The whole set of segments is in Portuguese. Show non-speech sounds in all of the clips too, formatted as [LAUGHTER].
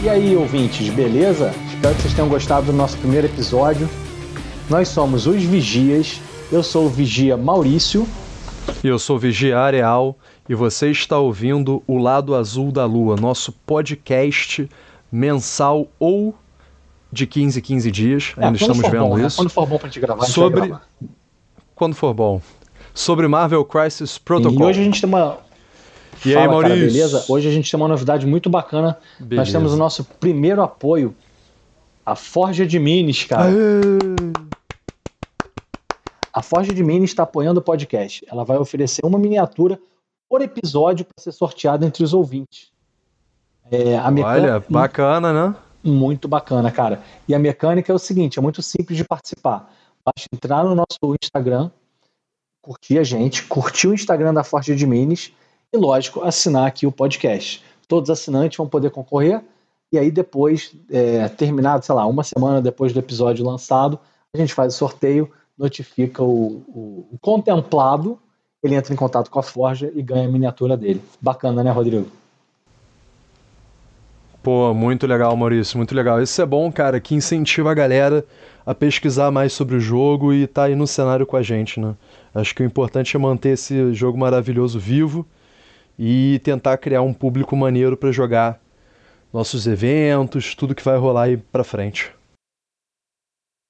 E aí, ouvintes, beleza? Espero que vocês tenham gostado do nosso primeiro episódio. Nós somos os Vigias. Eu sou o Vigia Maurício. E eu sou o Vigia Areal. E você está ouvindo O Lado Azul da Lua, nosso podcast mensal ou de 15 em 15 dias. É, Ainda estamos vendo bom, né? isso. Né? Quando for bom pra gente gravar, Sobre... a gente vai gravar. Quando for bom. Sobre Marvel Crisis Protocol. E hoje a gente tem uma e Fala, aí, Maurício? Cara, beleza? Hoje a gente tem uma novidade muito bacana. Beleza. Nós temos o nosso primeiro apoio, a Forja de Minis, cara. Aê. A Forja de Minis está apoiando o podcast. Ela vai oferecer uma miniatura por episódio para ser sorteada entre os ouvintes. É, a mecânica, Olha, bacana, né? Muito bacana, cara. E a mecânica é o seguinte: é muito simples de participar. Basta entrar no nosso Instagram, curtir a gente, curtir o Instagram da Forja de Minis e, lógico, assinar aqui o podcast. Todos os assinantes vão poder concorrer e aí depois, é, terminado, sei lá, uma semana depois do episódio lançado, a gente faz o sorteio, notifica o, o, o contemplado, ele entra em contato com a Forja e ganha a miniatura dele. Bacana, né, Rodrigo? Pô, muito legal, Maurício, muito legal. Isso é bom, cara, que incentiva a galera a pesquisar mais sobre o jogo e tá aí no cenário com a gente, né? Acho que o importante é manter esse jogo maravilhoso vivo e tentar criar um público maneiro para jogar nossos eventos, tudo que vai rolar aí para frente.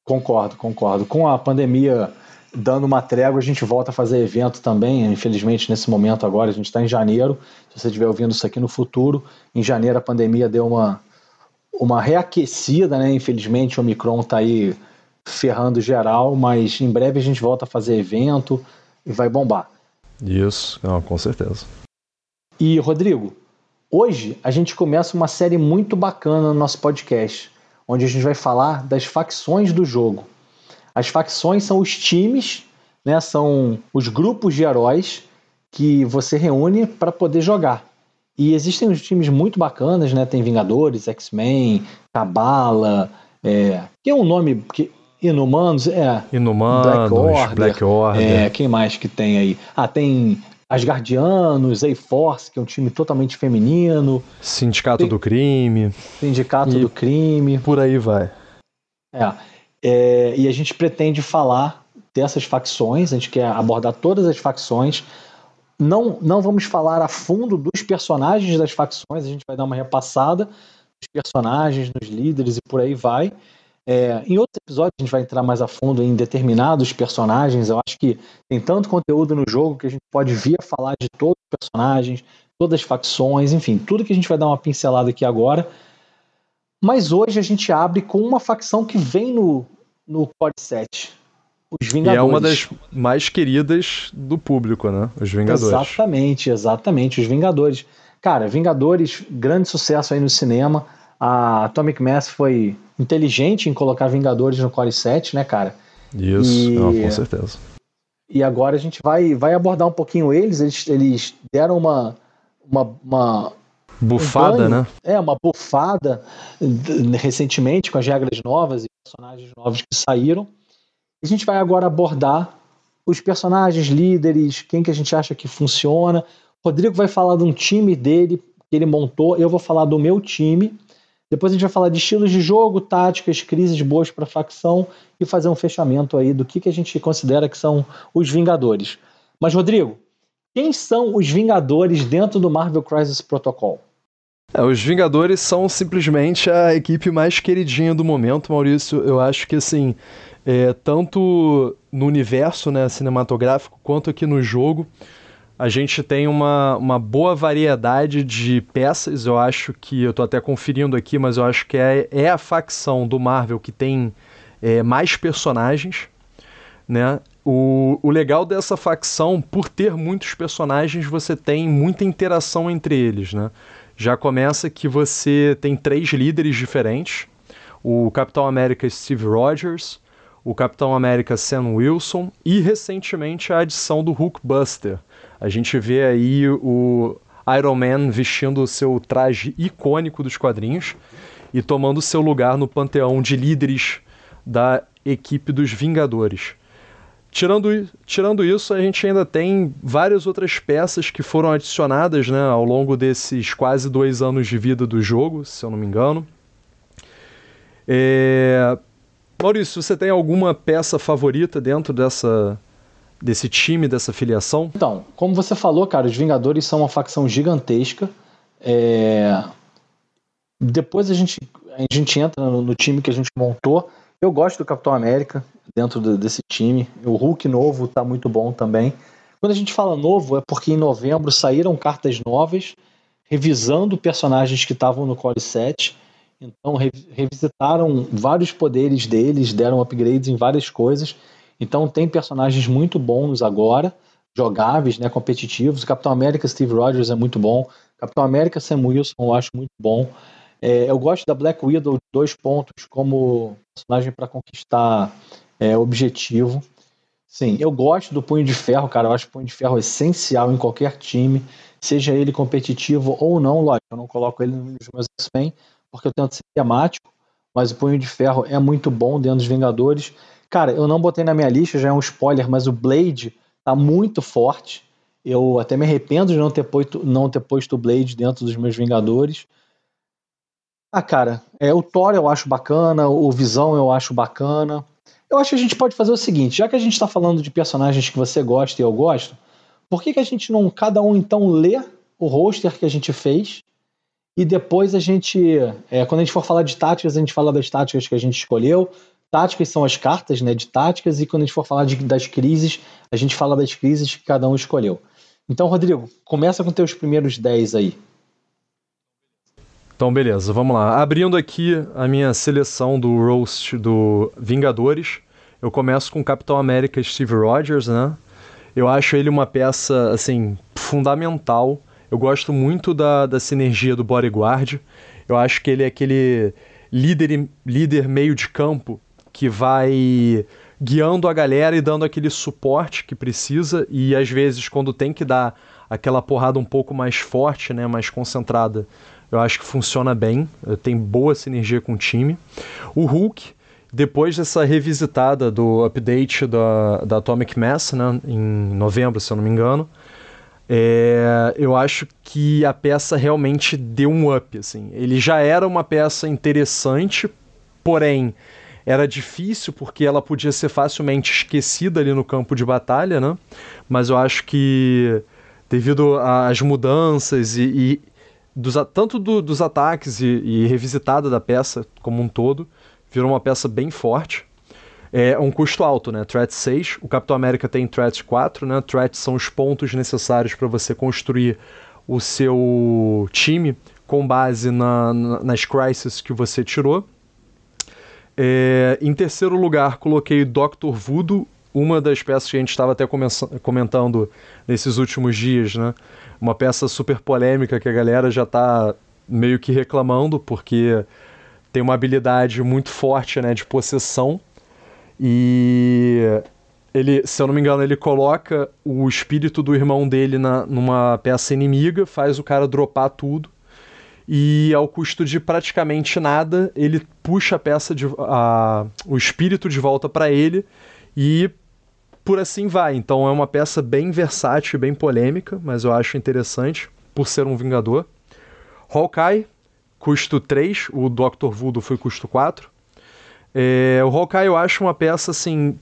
Concordo, concordo. Com a pandemia dando uma trégua, a gente volta a fazer evento também. Infelizmente, nesse momento agora, a gente está em janeiro. Se você estiver ouvindo isso aqui no futuro, em janeiro a pandemia deu uma, uma reaquecida, né? Infelizmente, o Omicron está aí ferrando geral, mas em breve a gente volta a fazer evento e vai bombar. Isso, não, com certeza. E, Rodrigo, hoje a gente começa uma série muito bacana no nosso podcast, onde a gente vai falar das facções do jogo. As facções são os times, né, são os grupos de heróis que você reúne para poder jogar. E existem uns times muito bacanas, né? Tem Vingadores, X-Men, Cabala, é, que é um nome que Inumanos, é. Inumanos, Black Order. Black Order. É, quem mais que tem aí? Ah, tem Asgardianos, A-Force, que é um time totalmente feminino. Sindicato Tem... do Crime. Sindicato e do Crime. Por aí vai. É, é, e a gente pretende falar dessas facções, a gente quer abordar todas as facções. Não, não vamos falar a fundo dos personagens das facções, a gente vai dar uma repassada dos personagens, dos líderes e por aí vai. É, em outros episódios a gente vai entrar mais a fundo em determinados personagens. Eu acho que tem tanto conteúdo no jogo que a gente pode vir a falar de todos os personagens, todas as facções, enfim, tudo que a gente vai dar uma pincelada aqui agora. Mas hoje a gente abre com uma facção que vem no, no Core 7. Os Vingadores. E é uma das mais queridas do público, né? Os Vingadores. Exatamente, exatamente. Os Vingadores. Cara, Vingadores, grande sucesso aí no cinema. A Atomic Mass foi inteligente em colocar Vingadores no Core 7, né, cara? Isso, e, não, com certeza. E agora a gente vai, vai abordar um pouquinho eles. Eles, eles deram uma, uma, uma bufada, um né? É, uma bufada recentemente com as regras novas e personagens novos que saíram. A gente vai agora abordar os personagens, líderes, quem que a gente acha que funciona. Rodrigo vai falar de um time dele que ele montou, eu vou falar do meu time depois a gente vai falar de estilos de jogo, táticas, crises boas para facção e fazer um fechamento aí do que, que a gente considera que são os Vingadores. Mas, Rodrigo, quem são os Vingadores dentro do Marvel Crisis Protocol? É, os Vingadores são simplesmente a equipe mais queridinha do momento, Maurício. Eu acho que, assim, é, tanto no universo né, cinematográfico quanto aqui no jogo, a gente tem uma, uma boa variedade de peças. Eu acho que, eu estou até conferindo aqui, mas eu acho que é, é a facção do Marvel que tem é, mais personagens. Né? O, o legal dessa facção, por ter muitos personagens, você tem muita interação entre eles. Né? Já começa que você tem três líderes diferentes: o Capitão América Steve Rogers, o Capitão América Sam Wilson e recentemente a adição do Hulkbuster a gente vê aí o Iron Man vestindo o seu traje icônico dos quadrinhos e tomando seu lugar no panteão de líderes da equipe dos Vingadores. tirando, tirando isso, a gente ainda tem várias outras peças que foram adicionadas né, ao longo desses quase dois anos de vida do jogo, se eu não me engano. É... Maurício, você tem alguma peça favorita dentro dessa, desse time, dessa filiação? Então, como você falou, cara, os Vingadores são uma facção gigantesca. É... Depois a gente, a gente entra no, no, time que a gente montou. Eu gosto do Capitão América dentro desse time. O Hulk novo tá muito bom também. Quando a gente fala novo, é porque em novembro saíram cartas novas, revisando personagens que estavam no Core 7 então re revisitaram vários poderes deles, deram upgrades em várias coisas. Então tem personagens muito bons agora, jogáveis, né, competitivos. O Capitão América Steve Rogers é muito bom. Capitão América Sam Wilson eu acho muito bom. É, eu gosto da Black Widow dois pontos como personagem para conquistar é, objetivo. Sim, eu gosto do Punho de Ferro, cara. Eu acho o Punho de Ferro essencial em qualquer time, seja ele competitivo ou não. Lógico, eu não coloco ele nos meus X-Men, porque eu tento ser temático, mas o Punho de Ferro é muito bom dentro dos Vingadores. Cara, eu não botei na minha lista, já é um spoiler, mas o Blade tá muito forte. Eu até me arrependo de não ter posto, não ter posto o Blade dentro dos meus Vingadores. Ah, cara, é, o Thor eu acho bacana, o Visão eu acho bacana. Eu acho que a gente pode fazer o seguinte, já que a gente está falando de personagens que você gosta e eu gosto, por que, que a gente não, cada um então, lê o roster que a gente fez e depois a gente, é, quando a gente for falar de táticas, a gente fala das táticas que a gente escolheu. Táticas são as cartas né, de táticas, e quando a gente for falar de, das crises, a gente fala das crises que cada um escolheu. Então, Rodrigo, começa com teus primeiros 10 aí. Então, beleza, vamos lá. Abrindo aqui a minha seleção do roast do Vingadores, eu começo com o Capitão América Steve Rogers, né? Eu acho ele uma peça, assim, fundamental eu gosto muito da, da sinergia do bodyguard. Eu acho que ele é aquele líder, líder meio de campo que vai guiando a galera e dando aquele suporte que precisa e às vezes quando tem que dar aquela porrada um pouco mais forte, né, mais concentrada, eu acho que funciona bem, tem boa sinergia com o time. O Hulk, depois dessa revisitada do update da, da Atomic Mass, né, em novembro, se eu não me engano, é, eu acho que a peça realmente deu um up. Assim. Ele já era uma peça interessante, porém era difícil porque ela podia ser facilmente esquecida ali no campo de batalha, né? Mas eu acho que devido às mudanças e, e dos, tanto do, dos ataques e, e revisitada da peça como um todo, virou uma peça bem forte é um custo alto, né? Threat 6, o Capitão América tem Threat 4, né? Threat são os pontos necessários para você construir o seu time com base na, na, nas crises que você tirou. É, em terceiro lugar, coloquei Doctor Voodoo, uma das peças que a gente estava até comentando nesses últimos dias, né? Uma peça super polêmica que a galera já está meio que reclamando, porque tem uma habilidade muito forte né, de possessão e ele, se eu não me engano, ele coloca o espírito do irmão dele na, numa peça inimiga, faz o cara dropar tudo. E ao custo de praticamente nada, ele puxa a peça de a, o espírito de volta para ele e por assim vai. Então é uma peça bem versátil e bem polêmica, mas eu acho interessante por ser um vingador. Hawkeye, custo 3, o Dr. Voodoo foi custo 4. É, o Hawkeye eu acho uma peça assim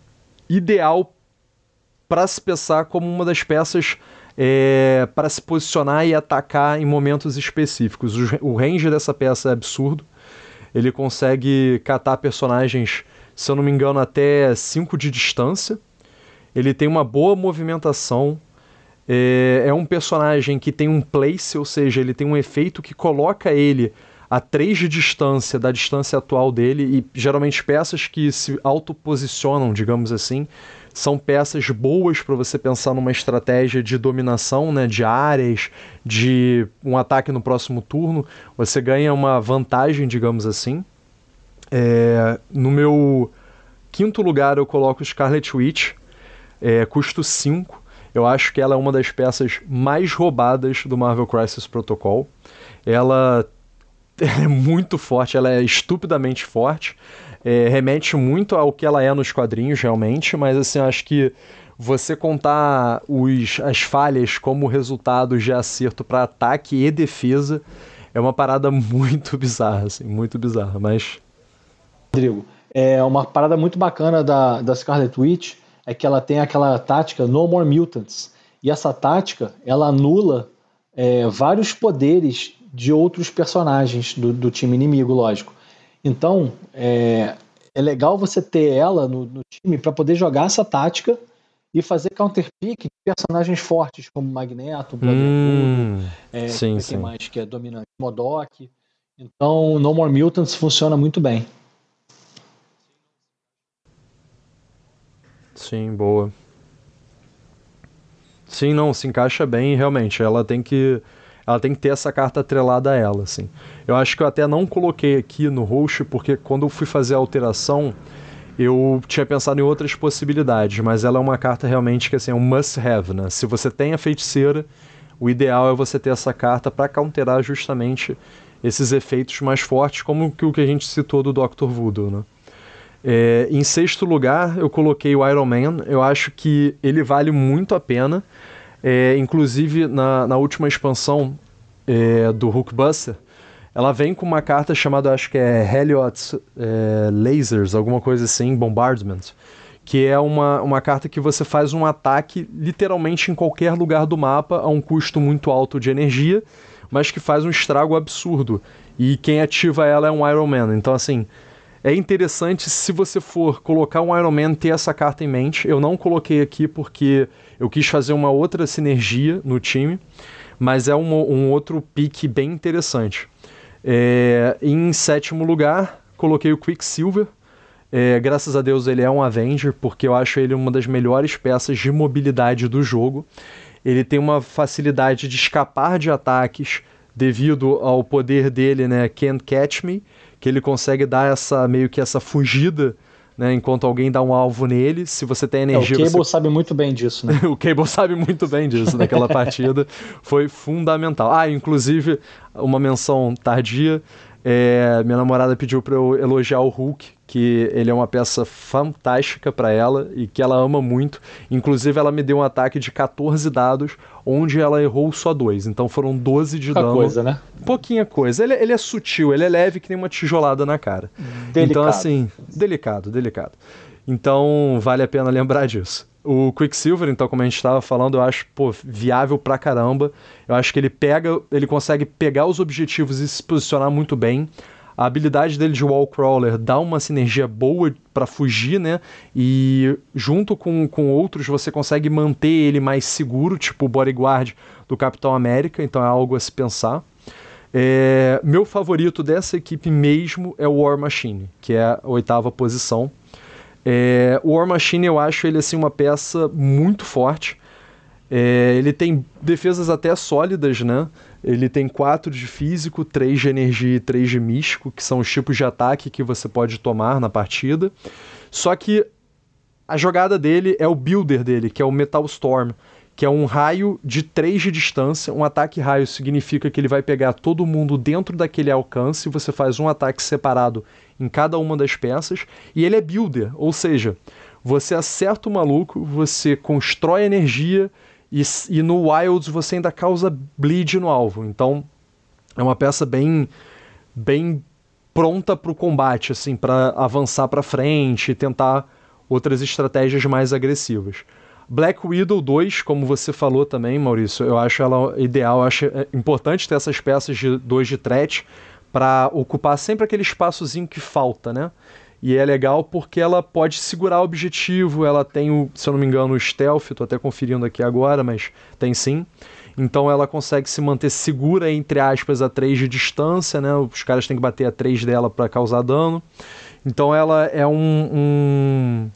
ideal para se pensar como uma das peças é, para se posicionar e atacar em momentos específicos. O, o range dessa peça é absurdo. Ele consegue catar personagens, se eu não me engano, até 5 de distância. Ele tem uma boa movimentação. É, é um personagem que tem um place, ou seja, ele tem um efeito que coloca ele a 3 de distância da distância atual dele e geralmente peças que se autoposicionam, digamos assim, são peças boas para você pensar numa estratégia de dominação, né, de áreas, de um ataque no próximo turno. Você ganha uma vantagem, digamos assim. É, no meu quinto lugar eu coloco Scarlet Witch, é, custo 5. Eu acho que ela é uma das peças mais roubadas do Marvel Crisis Protocol. Ela [LAUGHS] ela é muito forte, ela é estupidamente forte. É, remete muito ao que ela é nos quadrinhos, realmente, mas assim, acho que você contar os, as falhas como resultados de acerto para ataque e defesa é uma parada [LAUGHS] muito bizarra, assim, muito bizarra, mas... Rodrigo, é uma parada muito bacana da, da Scarlet Witch é que ela tem aquela tática No More Mutants, e essa tática, ela anula é, vários poderes de outros personagens do, do time inimigo, lógico. Então, é, é legal você ter ela no, no time para poder jogar essa tática e fazer counterpick de personagens fortes como Magneto, hum, é, sim, sim. mais que é dominante, Modok. Então, No More Mutants funciona muito bem. Sim, boa. Sim, não, se encaixa bem, realmente. Ela tem que ela tem que ter essa carta atrelada a ela, assim. Eu acho que eu até não coloquei aqui no host, porque quando eu fui fazer a alteração, eu tinha pensado em outras possibilidades, mas ela é uma carta realmente que assim, é um must have, né? Se você tem a feiticeira, o ideal é você ter essa carta para counterar justamente esses efeitos mais fortes, como o que a gente citou do Dr. Voodoo, né? É, em sexto lugar, eu coloquei o Iron Man. Eu acho que ele vale muito a pena. É, inclusive, na, na última expansão é, do Hulkbuster, ela vem com uma carta chamada, acho que é Heliot's é, Lasers, alguma coisa assim, Bombardment, que é uma, uma carta que você faz um ataque literalmente em qualquer lugar do mapa a um custo muito alto de energia, mas que faz um estrago absurdo. E quem ativa ela é um Iron Man. Então, assim, é interessante se você for colocar um Iron Man ter essa carta em mente. Eu não coloquei aqui porque eu quis fazer uma outra sinergia no time, mas é um, um outro pique bem interessante. É, em sétimo lugar, coloquei o Quicksilver. É, graças a Deus ele é um Avenger, porque eu acho ele uma das melhores peças de mobilidade do jogo. Ele tem uma facilidade de escapar de ataques devido ao poder dele, né, Can't Catch Me, que ele consegue dar essa meio que essa fugida né, enquanto alguém dá um alvo nele, se você tem energia. É, o Cable você... sabe muito bem disso, né? [LAUGHS] o Cable sabe muito bem disso naquela partida. [LAUGHS] Foi fundamental. Ah, inclusive, uma menção tardia. É, minha namorada pediu para eu elogiar o Hulk, que ele é uma peça fantástica para ela e que ela ama muito. Inclusive, ela me deu um ataque de 14 dados, onde ela errou só dois. Então foram 12 de Pouca dano. coisa, né? Pouquinha coisa. Ele, ele, é sutil, ele é leve que nem uma tijolada na cara. Delicado. Então, assim, delicado, delicado. Então, vale a pena lembrar disso. O Quicksilver, então, como a gente estava falando, eu acho pô, viável pra caramba. Eu acho que ele pega, ele consegue pegar os objetivos e se posicionar muito bem. A habilidade dele de wall crawler dá uma sinergia boa para fugir, né? E junto com, com outros você consegue manter ele mais seguro, tipo o bodyguard do Capitão América, então é algo a se pensar. É, meu favorito dessa equipe mesmo é o War Machine, que é a oitava posição. É, o War Machine eu acho ele assim uma peça muito forte. É, ele tem defesas até sólidas, né? Ele tem 4 de físico, 3 de energia e 3 de místico, que são os tipos de ataque que você pode tomar na partida. Só que a jogada dele é o builder dele, que é o Metal Storm, que é um raio de 3 de distância. Um ataque raio significa que ele vai pegar todo mundo dentro daquele alcance, você faz um ataque separado em cada uma das peças, e ele é builder, ou seja, você acerta o maluco, você constrói energia e, e no Wilds você ainda causa bleed no alvo. Então é uma peça bem bem pronta para o combate, assim, para avançar para frente e tentar outras estratégias mais agressivas. Black Widow 2, como você falou também, Maurício, eu acho ela ideal, eu acho é importante ter essas peças de 2 de threat, para ocupar sempre aquele espaçozinho que falta, né? E é legal porque ela pode segurar o objetivo, ela tem o, se eu não me engano, o stealth, tô até conferindo aqui agora, mas tem sim. Então ela consegue se manter segura, entre aspas, a 3 de distância, né? Os caras têm que bater a 3 dela para causar dano. Então ela é um, um,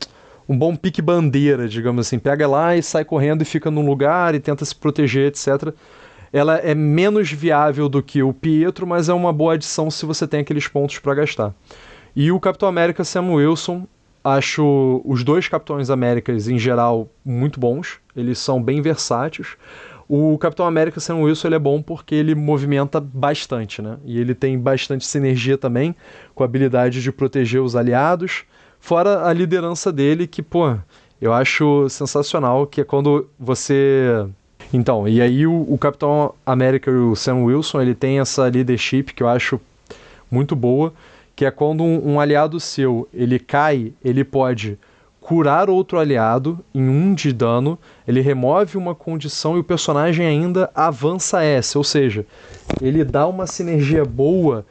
um bom pique bandeira, digamos assim. Pega lá e sai correndo e fica num lugar e tenta se proteger, etc ela é menos viável do que o Pietro, mas é uma boa adição se você tem aqueles pontos para gastar. E o Capitão América Sam Wilson, acho os dois Capitões Américas em geral muito bons, eles são bem versáteis. O Capitão América Sam Wilson ele é bom porque ele movimenta bastante, né? E ele tem bastante sinergia também, com a habilidade de proteger os aliados, fora a liderança dele, que, pô, eu acho sensacional, que é quando você. Então, e aí o, o Capitão América e o Sam Wilson, ele tem essa leadership que eu acho muito boa, que é quando um, um aliado seu, ele cai, ele pode curar outro aliado em um de dano, ele remove uma condição e o personagem ainda avança essa, ou seja, ele dá uma sinergia boa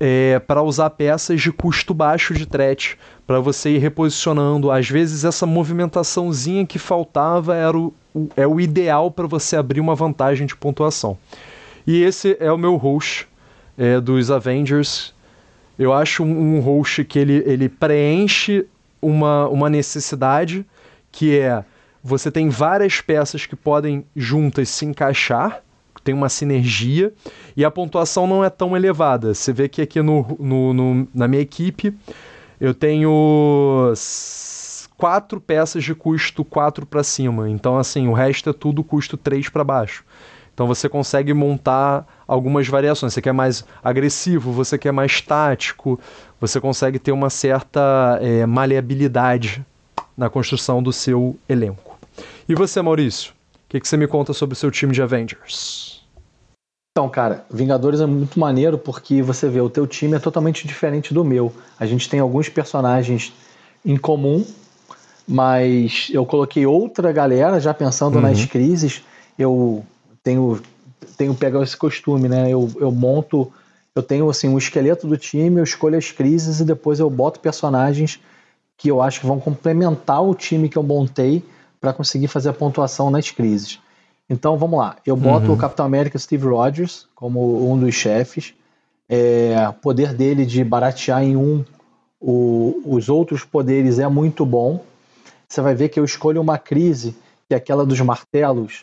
é, para usar peças de custo baixo de threat, para você ir reposicionando. Às vezes essa movimentaçãozinha que faltava era o, o é o ideal para você abrir uma vantagem de pontuação. E esse é o meu host é, dos Avengers. Eu acho um, um host que ele, ele preenche uma, uma necessidade que é você tem várias peças que podem juntas se encaixar, tem uma sinergia, e a pontuação não é tão elevada. Você vê que aqui no, no, no na minha equipe eu tenho quatro peças de custo 4 para cima. Então, assim, o resto é tudo custo 3 para baixo. Então você consegue montar algumas variações. Você quer mais agressivo, você quer mais tático, você consegue ter uma certa é, maleabilidade na construção do seu elenco. E você, Maurício? O que, que você me conta sobre o seu time de Avengers? Então, cara, Vingadores é muito maneiro porque você vê, o teu time é totalmente diferente do meu. A gente tem alguns personagens em comum, mas eu coloquei outra galera já pensando uhum. nas crises. Eu tenho tenho pego esse costume, né? Eu, eu monto, eu tenho assim um esqueleto do time, eu escolho as crises e depois eu boto personagens que eu acho que vão complementar o time que eu montei para conseguir fazer a pontuação nas crises. Então vamos lá, eu boto uhum. o Capitão América Steve Rogers como um dos chefes. É, poder dele de baratear em um o, os outros poderes é muito bom. Você vai ver que eu escolho uma crise, que é aquela dos martelos,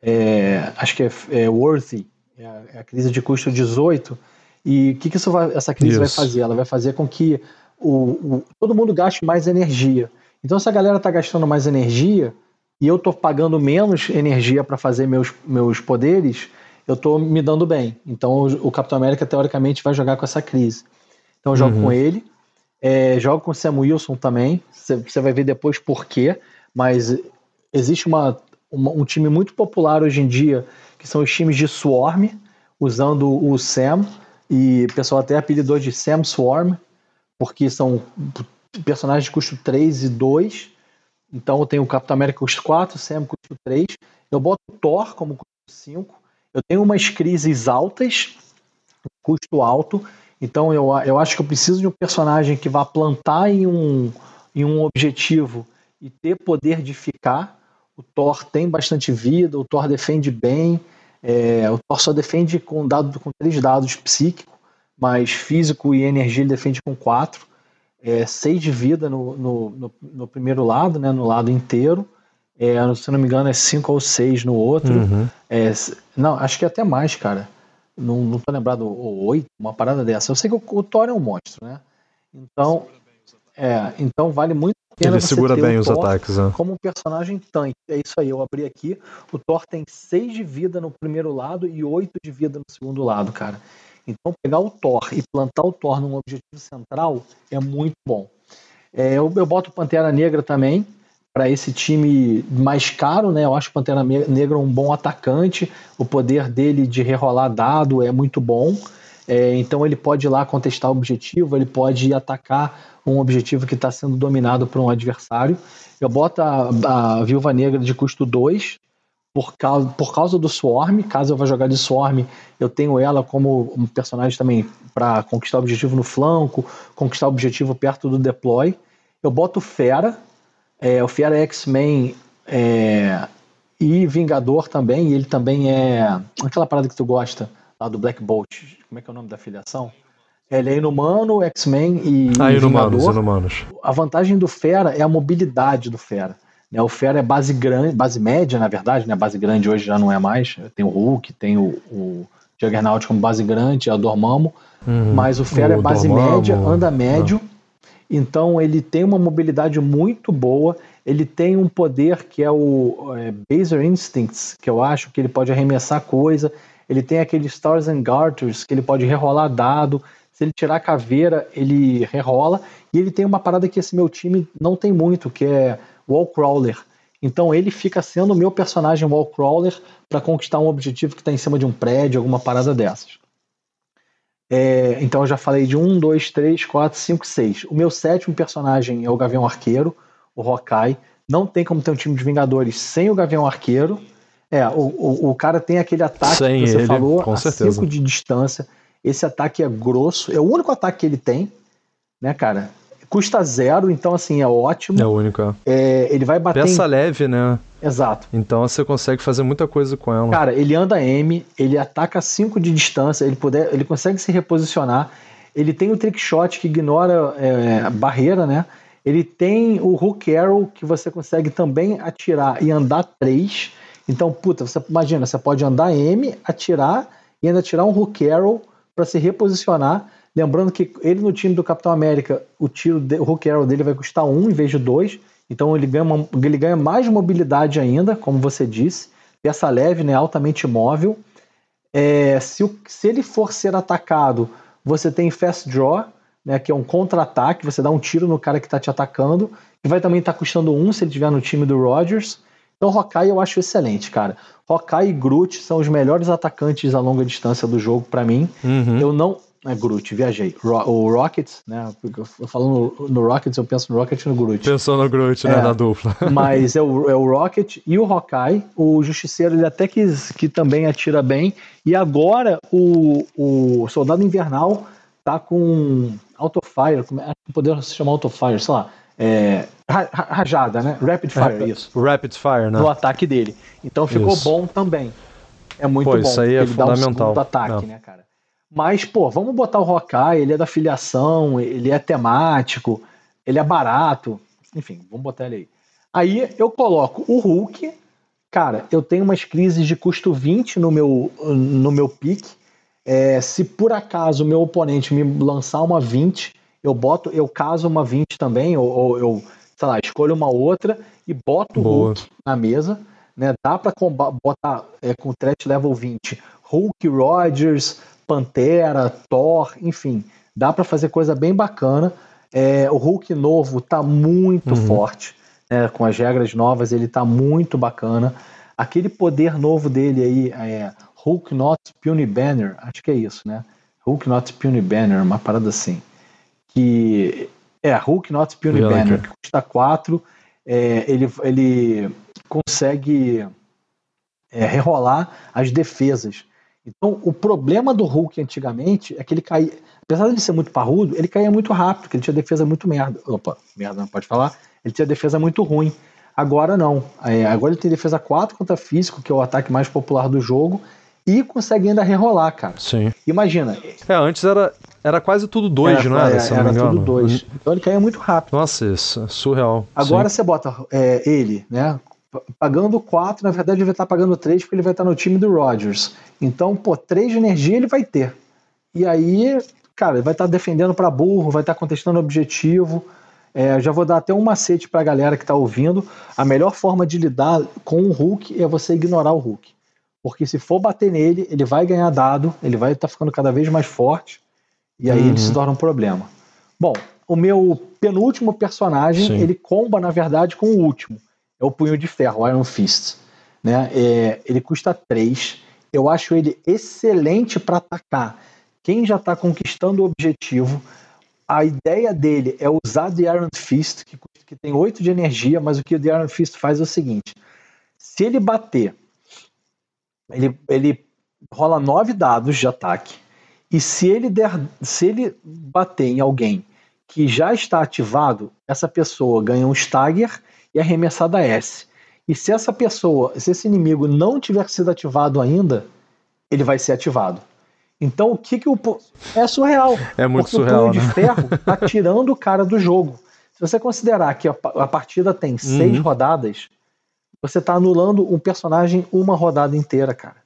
é, acho que é, é Worthy, é a, é a, crise de custo 18. E o que, que vai, essa crise isso. vai fazer? Ela vai fazer com que o, o, todo mundo gaste mais energia. Então, se a galera está gastando mais energia e eu estou pagando menos energia para fazer meus, meus poderes, eu estou me dando bem. Então, o, o, Capitão América, teoricamente, vai jogar com essa crise. Então, eu jogo uhum. com ele. É, jogo com o Sam Wilson também. Você vai ver depois por quê. Mas existe uma uma, um time muito popular hoje em dia, que são os times de Swarm, usando o Sam, e o pessoal até apelidou de Sam Swarm, porque são personagens de custo 3 e 2. Então eu tenho o Capitão América custo 4, Sam custo 3. Eu boto o Thor como custo 5. Eu tenho umas crises altas, custo alto. Então eu, eu acho que eu preciso de um personagem que vá plantar em um, em um objetivo e ter poder de ficar. O Thor tem bastante vida, o Thor defende bem. É, o Thor só defende com, dado, com três dados psíquico, mas físico e energia ele defende com quatro. É, seis de vida no, no, no, no, primeiro lado, né, no lado inteiro. É, se não me engano, é cinco ou seis no outro. Uhum. É, não, acho que é até mais, cara. Não, não tô lembrado, ou oito, uma parada dessa. Eu sei que o, o Thor é um monstro, né? Então, é, então vale muito ele segura bem os ataques. Né? Como um personagem tanque. É isso aí, eu abri aqui. O Thor tem 6 de vida no primeiro lado e 8 de vida no segundo lado, cara. Então pegar o Thor e plantar o Thor num objetivo central é muito bom. É, eu, eu boto Pantera Negra também para esse time mais caro, né? Eu acho o Pantera Negra um bom atacante. O poder dele de rerolar dado é muito bom. É, então ele pode ir lá contestar o objetivo, ele pode atacar um objetivo que está sendo dominado por um adversário. Eu boto a, a Viúva Negra de custo 2 por causa, por causa do Swarm. Caso eu vá jogar de Swarm, eu tenho ela como um personagem também para conquistar o objetivo no flanco, conquistar o objetivo perto do deploy. Eu boto Fera, é, o Fera é X-Men é, e Vingador também, e ele também é aquela parada que tu gosta, lá do Black Bolt. Como é que é o nome da filiação? Ele é inumano, X-Men e. Ah, inumanos, inumanos. A vantagem do Fera é a mobilidade do Fera. Né? O Fera é base grande, base média, na verdade, né? Base grande hoje já não é mais. Tem o Hulk, tem o, o Juggernaut como base grande, é o Dormammu. Uhum. Mas o Fera é base Dormammu. média, anda médio. Então ele tem uma mobilidade muito boa. Ele tem um poder que é o é, Baser Instincts, que eu acho que ele pode arremessar coisa. Ele tem aquele Stars and Garters, que ele pode rerolar dado. Se ele tirar a caveira, ele rerola. E ele tem uma parada que esse meu time não tem muito, que é Wall Crawler. Então ele fica sendo o meu personagem Wall Crawler para conquistar um objetivo que está em cima de um prédio, alguma parada dessas. É, então eu já falei de um, dois, três, quatro, cinco, seis. O meu sétimo personagem é o Gavião Arqueiro, o Hawkeye. Não tem como ter um time de Vingadores sem o Gavião Arqueiro. É, o, o, o cara tem aquele ataque sem que você ele, falou, a. 5 de distância. Esse ataque é grosso, é o único ataque que ele tem, né, cara? Custa zero, então assim, é ótimo. É o único. é. É, ele vai bater. Peça Em... leve, né? Exato. Então você consegue fazer muita coisa com ela. Cara, ele anda M, ele ataca 5 de distância, ele, puder, ele consegue se reposicionar. Ele tem o trick shot que ignora é, a barreira, né? Ele tem o hook arrow que você consegue também atirar e andar 3. Então, puta, você imagina, você pode andar M, atirar e ainda tirar um hook arrow para se reposicionar. Lembrando que ele no time do Capitão América, o tiro, de, o hook arrow dele vai custar 1 um em vez de 2. Então ele ganha, uma, ele ganha mais mobilidade ainda, como você disse. Peça leve, né, altamente móvel. É, se, o, se ele for ser atacado, você tem fast draw, né, que é um contra-ataque. Você dá um tiro no cara que está te atacando, que vai também estar tá custando um se ele estiver no time do Rodgers. Então Hawkeye eu acho excelente, cara. Hawkeye e Groot são os melhores atacantes a longa distância do jogo para mim. Uhum. Eu não é Groot, viajei. Ro o Rockets, né? Eu falando no, no Rockets, eu penso no Rocket e no Groot. Pensou no Groot, né? É. Na dupla. [LAUGHS] Mas é o, é o Rocket e o Hawkeye. O Justiceiro, ele até que, que também atira bem. E agora o, o Soldado Invernal tá com Autofire. Como é que se chamar Autofire? Sei lá. É, ra- ra- rajada, né? Rapid Fire, isso. Rapid Fire, né? No ataque dele. Então ficou Isso. bom também. É muito Pô, bom. isso aí é ele dá um fundamental. segundo ataque, É. né, cara? Mas, pô, vamos botar o Hawkeye, ele é da filiação, ele é temático, ele é barato. Enfim, vamos botar ele aí. Aí eu coloco o Hulk. Cara, eu tenho umas crises de custo 20 no meu, no meu pique. É, se por acaso o meu oponente me lançar uma 20, eu boto, eu caso uma 20 também, ou, ou eu, sei lá, escolho uma outra e boto o Boa. Hulk na mesa. Né? Dá pra botar é, com threat level 20 Hulk, Rogers, Pantera, Thor, enfim. Dá pra fazer coisa bem bacana. É, o Hulk novo tá muito Uhum. forte. né? Com as regras novas, ele tá muito bacana. Aquele poder novo dele aí, é Hulk Not Puny Banner, acho que é isso, né? Hulk Not Puny Banner, uma parada assim. Que é Hulk Not Puny aqui. Banner, que custa 4. ele, ele consegue é, rerolar as defesas. Então, o problema do Hulk antigamente é que ele caía. Apesar de ele ser muito parrudo, ele caía muito rápido, porque ele tinha defesa muito merda. Opa, merda, não pode falar. Ele tinha defesa muito ruim. Agora não. É, agora ele tem defesa 4 contra físico, que é o ataque mais popular do jogo, e consegue ainda rerolar, cara. Sim. Imagina. É, antes era, era quase tudo dois, não era? Me engano. tudo dois. Então ele caía muito rápido. Nossa, isso é surreal. Agora Sim. você bota é, ele, né? Pagando 4, na verdade ele vai estar pagando 3 porque ele vai estar no time do Rodgers. Então, pô, 3 de energia ele vai ter. E aí, cara, ele vai estar defendendo para burro, vai estar contestando objetivo. É, já vou dar até um macete pra galera que tá ouvindo. A melhor forma de lidar com o Hulk é você ignorar o Hulk. Porque se for bater nele, ele vai ganhar dado, ele vai estar ficando cada vez mais forte. E aí Uhum. ele se torna um problema. Bom, o meu penúltimo personagem, Sim. ele comba, na verdade, com o último. É o Punho de Ferro, Iron Fist. Né? É, ele custa 3. Eu acho ele excelente para atacar. Quem já está conquistando o objetivo, a ideia dele é usar The Iron Fist, que, que tem 8 de energia, mas o que o The Iron Fist faz é o seguinte: se ele bater, ele, ele rola 9 dados de ataque. E se ele, der, se ele bater em alguém que já está ativado, essa pessoa ganha um stagger e é arremessada S. E se essa pessoa, se esse inimigo não tiver sido ativado ainda, ele vai ser ativado. Então o que que o é surreal? É muito porque surreal, o punho né? de ferro [LAUGHS] tá tirando o cara do jogo. Se você considerar que a, a partida tem seis Uhum. rodadas, você tá anulando um personagem uma rodada inteira, cara.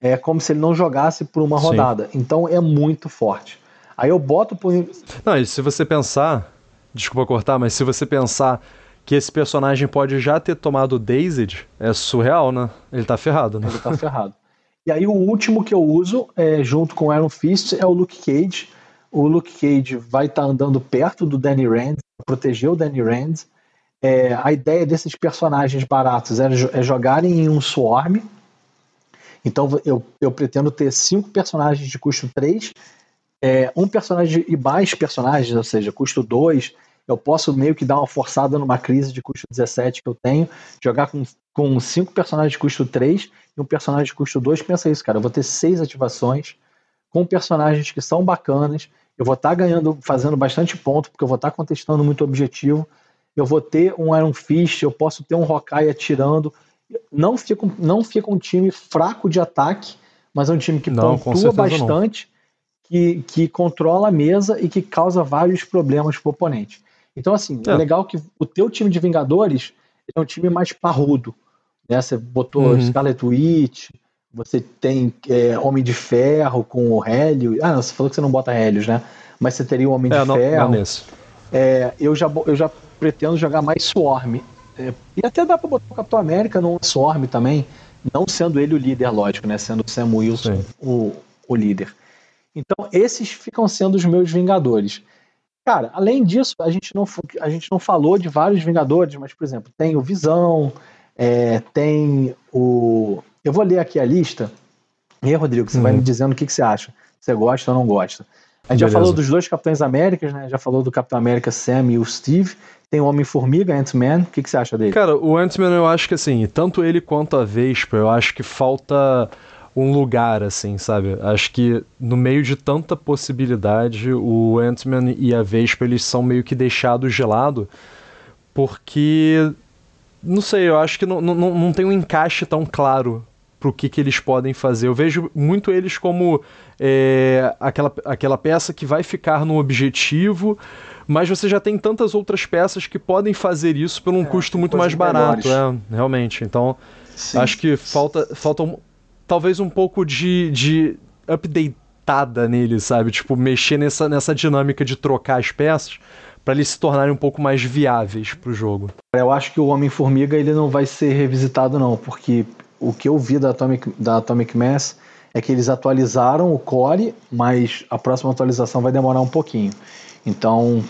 É como se ele não jogasse por uma Sim. rodada. Então é muito forte. Aí eu boto o punho. Não, e se você pensar, desculpa cortar, mas se você pensar que esse personagem pode já ter tomado Dazed, é surreal, né? Ele tá ferrado, né? Ele tá ferrado. E aí o último que eu uso, é, junto com Iron Fist, é o Luke Cage. O Luke Cage vai estar tá andando perto do Danny Rand, proteger o Danny Rand. É, a ideia desses personagens baratos é, é jogarem em um swarm. Então eu, eu pretendo ter cinco personagens de custo 3, é, um personagem e mais personagens, ou seja, custo 2. Eu posso meio que dar uma forçada numa crise de custo 17 que eu tenho, jogar com, com cinco personagens de custo 3 e um personagem de custo 2, pensa isso, cara. Eu vou ter seis ativações com personagens que são bacanas. Eu vou estar tá ganhando, fazendo bastante ponto, porque eu vou estar tá contestando muito objetivo. Eu vou ter um Iron Fist, eu posso ter um Hawkeye atirando. Não fica, não fica um time fraco de ataque, mas é um time que não, pontua bastante, que, que controla a mesa e que causa vários problemas pro oponente. Então, assim, é, é legal que o teu time de Vingadores é um time mais parrudo. Né? Você botou uhum. Scarlet Witch, você tem é, Homem de Ferro com o Hélio. Ah, não, você falou que você não bota Hélios, né? Mas você teria o Homem é, de não, Ferro. Não é, eu, já, eu já pretendo jogar mais Swarm. É, e até dá pra botar o Capitão América no Swarm também, não sendo ele o líder, lógico, né? Sendo o Sam Wilson o, o líder. Então, esses ficam sendo os meus Vingadores. Cara, além disso, a gente não, a gente não falou de vários Vingadores, mas, por exemplo, tem o Visão, é, tem o. Eu vou ler aqui a lista. E aí, Rodrigo, você uhum. vai me dizendo o que, que você acha. Se você gosta ou não gosta. A gente Beleza. já falou dos dois Capitães Américas, né? Já falou do Capitão América Sam e o Steve. Tem o Homem-Formiga, Ant-Man. O que, que você acha dele? Cara, o Ant-Man eu acho que assim, tanto ele quanto a Vespa, eu acho que falta um lugar, assim, sabe? Acho que no meio de tanta possibilidade, o Ant-Man e a Vespa, eles são meio que deixados de lado, porque não sei, eu acho que não, não, não tem um encaixe tão claro pro que, que eles podem fazer. Eu vejo muito eles como é, aquela, aquela peça que vai ficar no objetivo, mas você já tem tantas outras peças que podem fazer isso por um é, custo muito mais barato, é, realmente. Então, Sim. acho que falta, falta um, talvez um pouco de, de updateada nele, sabe? Tipo, mexer nessa, nessa dinâmica de trocar as peças para eles se tornarem um pouco mais viáveis para o jogo. Eu acho que o Homem-Formiga ele não vai ser revisitado não, porque o que eu vi da Atomic, da Atomic Mass é que eles atualizaram o core, mas a próxima atualização vai demorar um pouquinho. Então,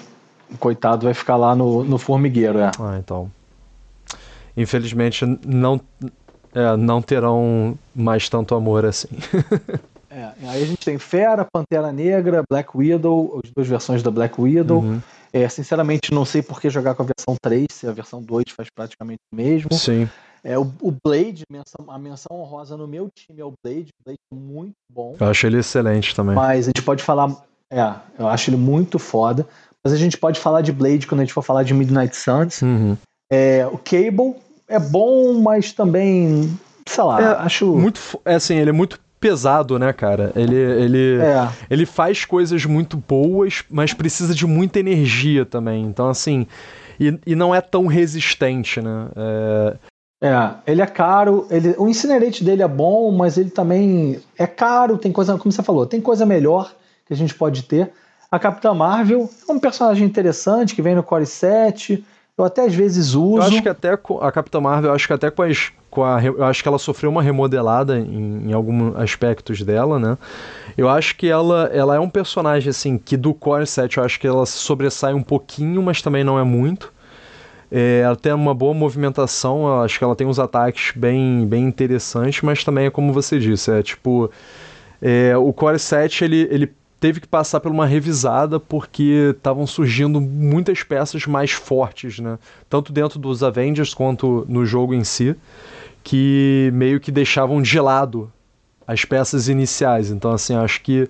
o coitado vai ficar lá no, no formigueiro, é. Ah, então. Infelizmente não, é, não terão mais tanto amor assim. é, aí a gente tem Fera, Pantera Negra, Black Widow, as duas versões da Black Widow. Uhum. É, sinceramente, não sei por que jogar com a versão 3, se a versão 2 faz praticamente o mesmo. Sim. É, o, o Blade, a menção honrosa no meu time é o Blade. O Blade é muito bom. Eu acho ele excelente também. Mas a gente pode falar. É, eu acho ele muito foda. Mas a gente pode falar de Blade quando a gente for falar de Midnight Suns. Uhum. É, o Cable é bom, mas também. Sei lá, é, acho. Muito, é assim, ele é muito pesado, né, cara? Ele, ele, é. ele faz coisas muito boas, mas precisa de muita energia também. Então, assim. E, e não é tão resistente, né? É... é ele é caro. Ele, o incinerate dele é bom, mas ele também é caro. Tem coisa, como você falou, tem coisa melhor que a gente pode ter. A Capitã Marvel é um personagem interessante que vem no Core 7. Eu até às vezes uso. Eu acho que até a Capitã Marvel, eu acho que até com as com a, eu acho que ela sofreu uma remodelada em, em alguns aspectos dela, né? Eu acho que ela, ela é um personagem, assim, que do Core 7 eu acho que ela sobressai um pouquinho, mas também não é muito. É, ela tem uma boa movimentação, eu acho que ela tem uns ataques bem, bem interessantes, mas também é como você disse, é tipo... É, o Core 7, ele, ele teve que passar por uma revisada porque estavam surgindo muitas peças mais fortes, né? Tanto dentro dos Avengers quanto no jogo em si que meio que deixavam de lado as peças iniciais. Então, assim, acho que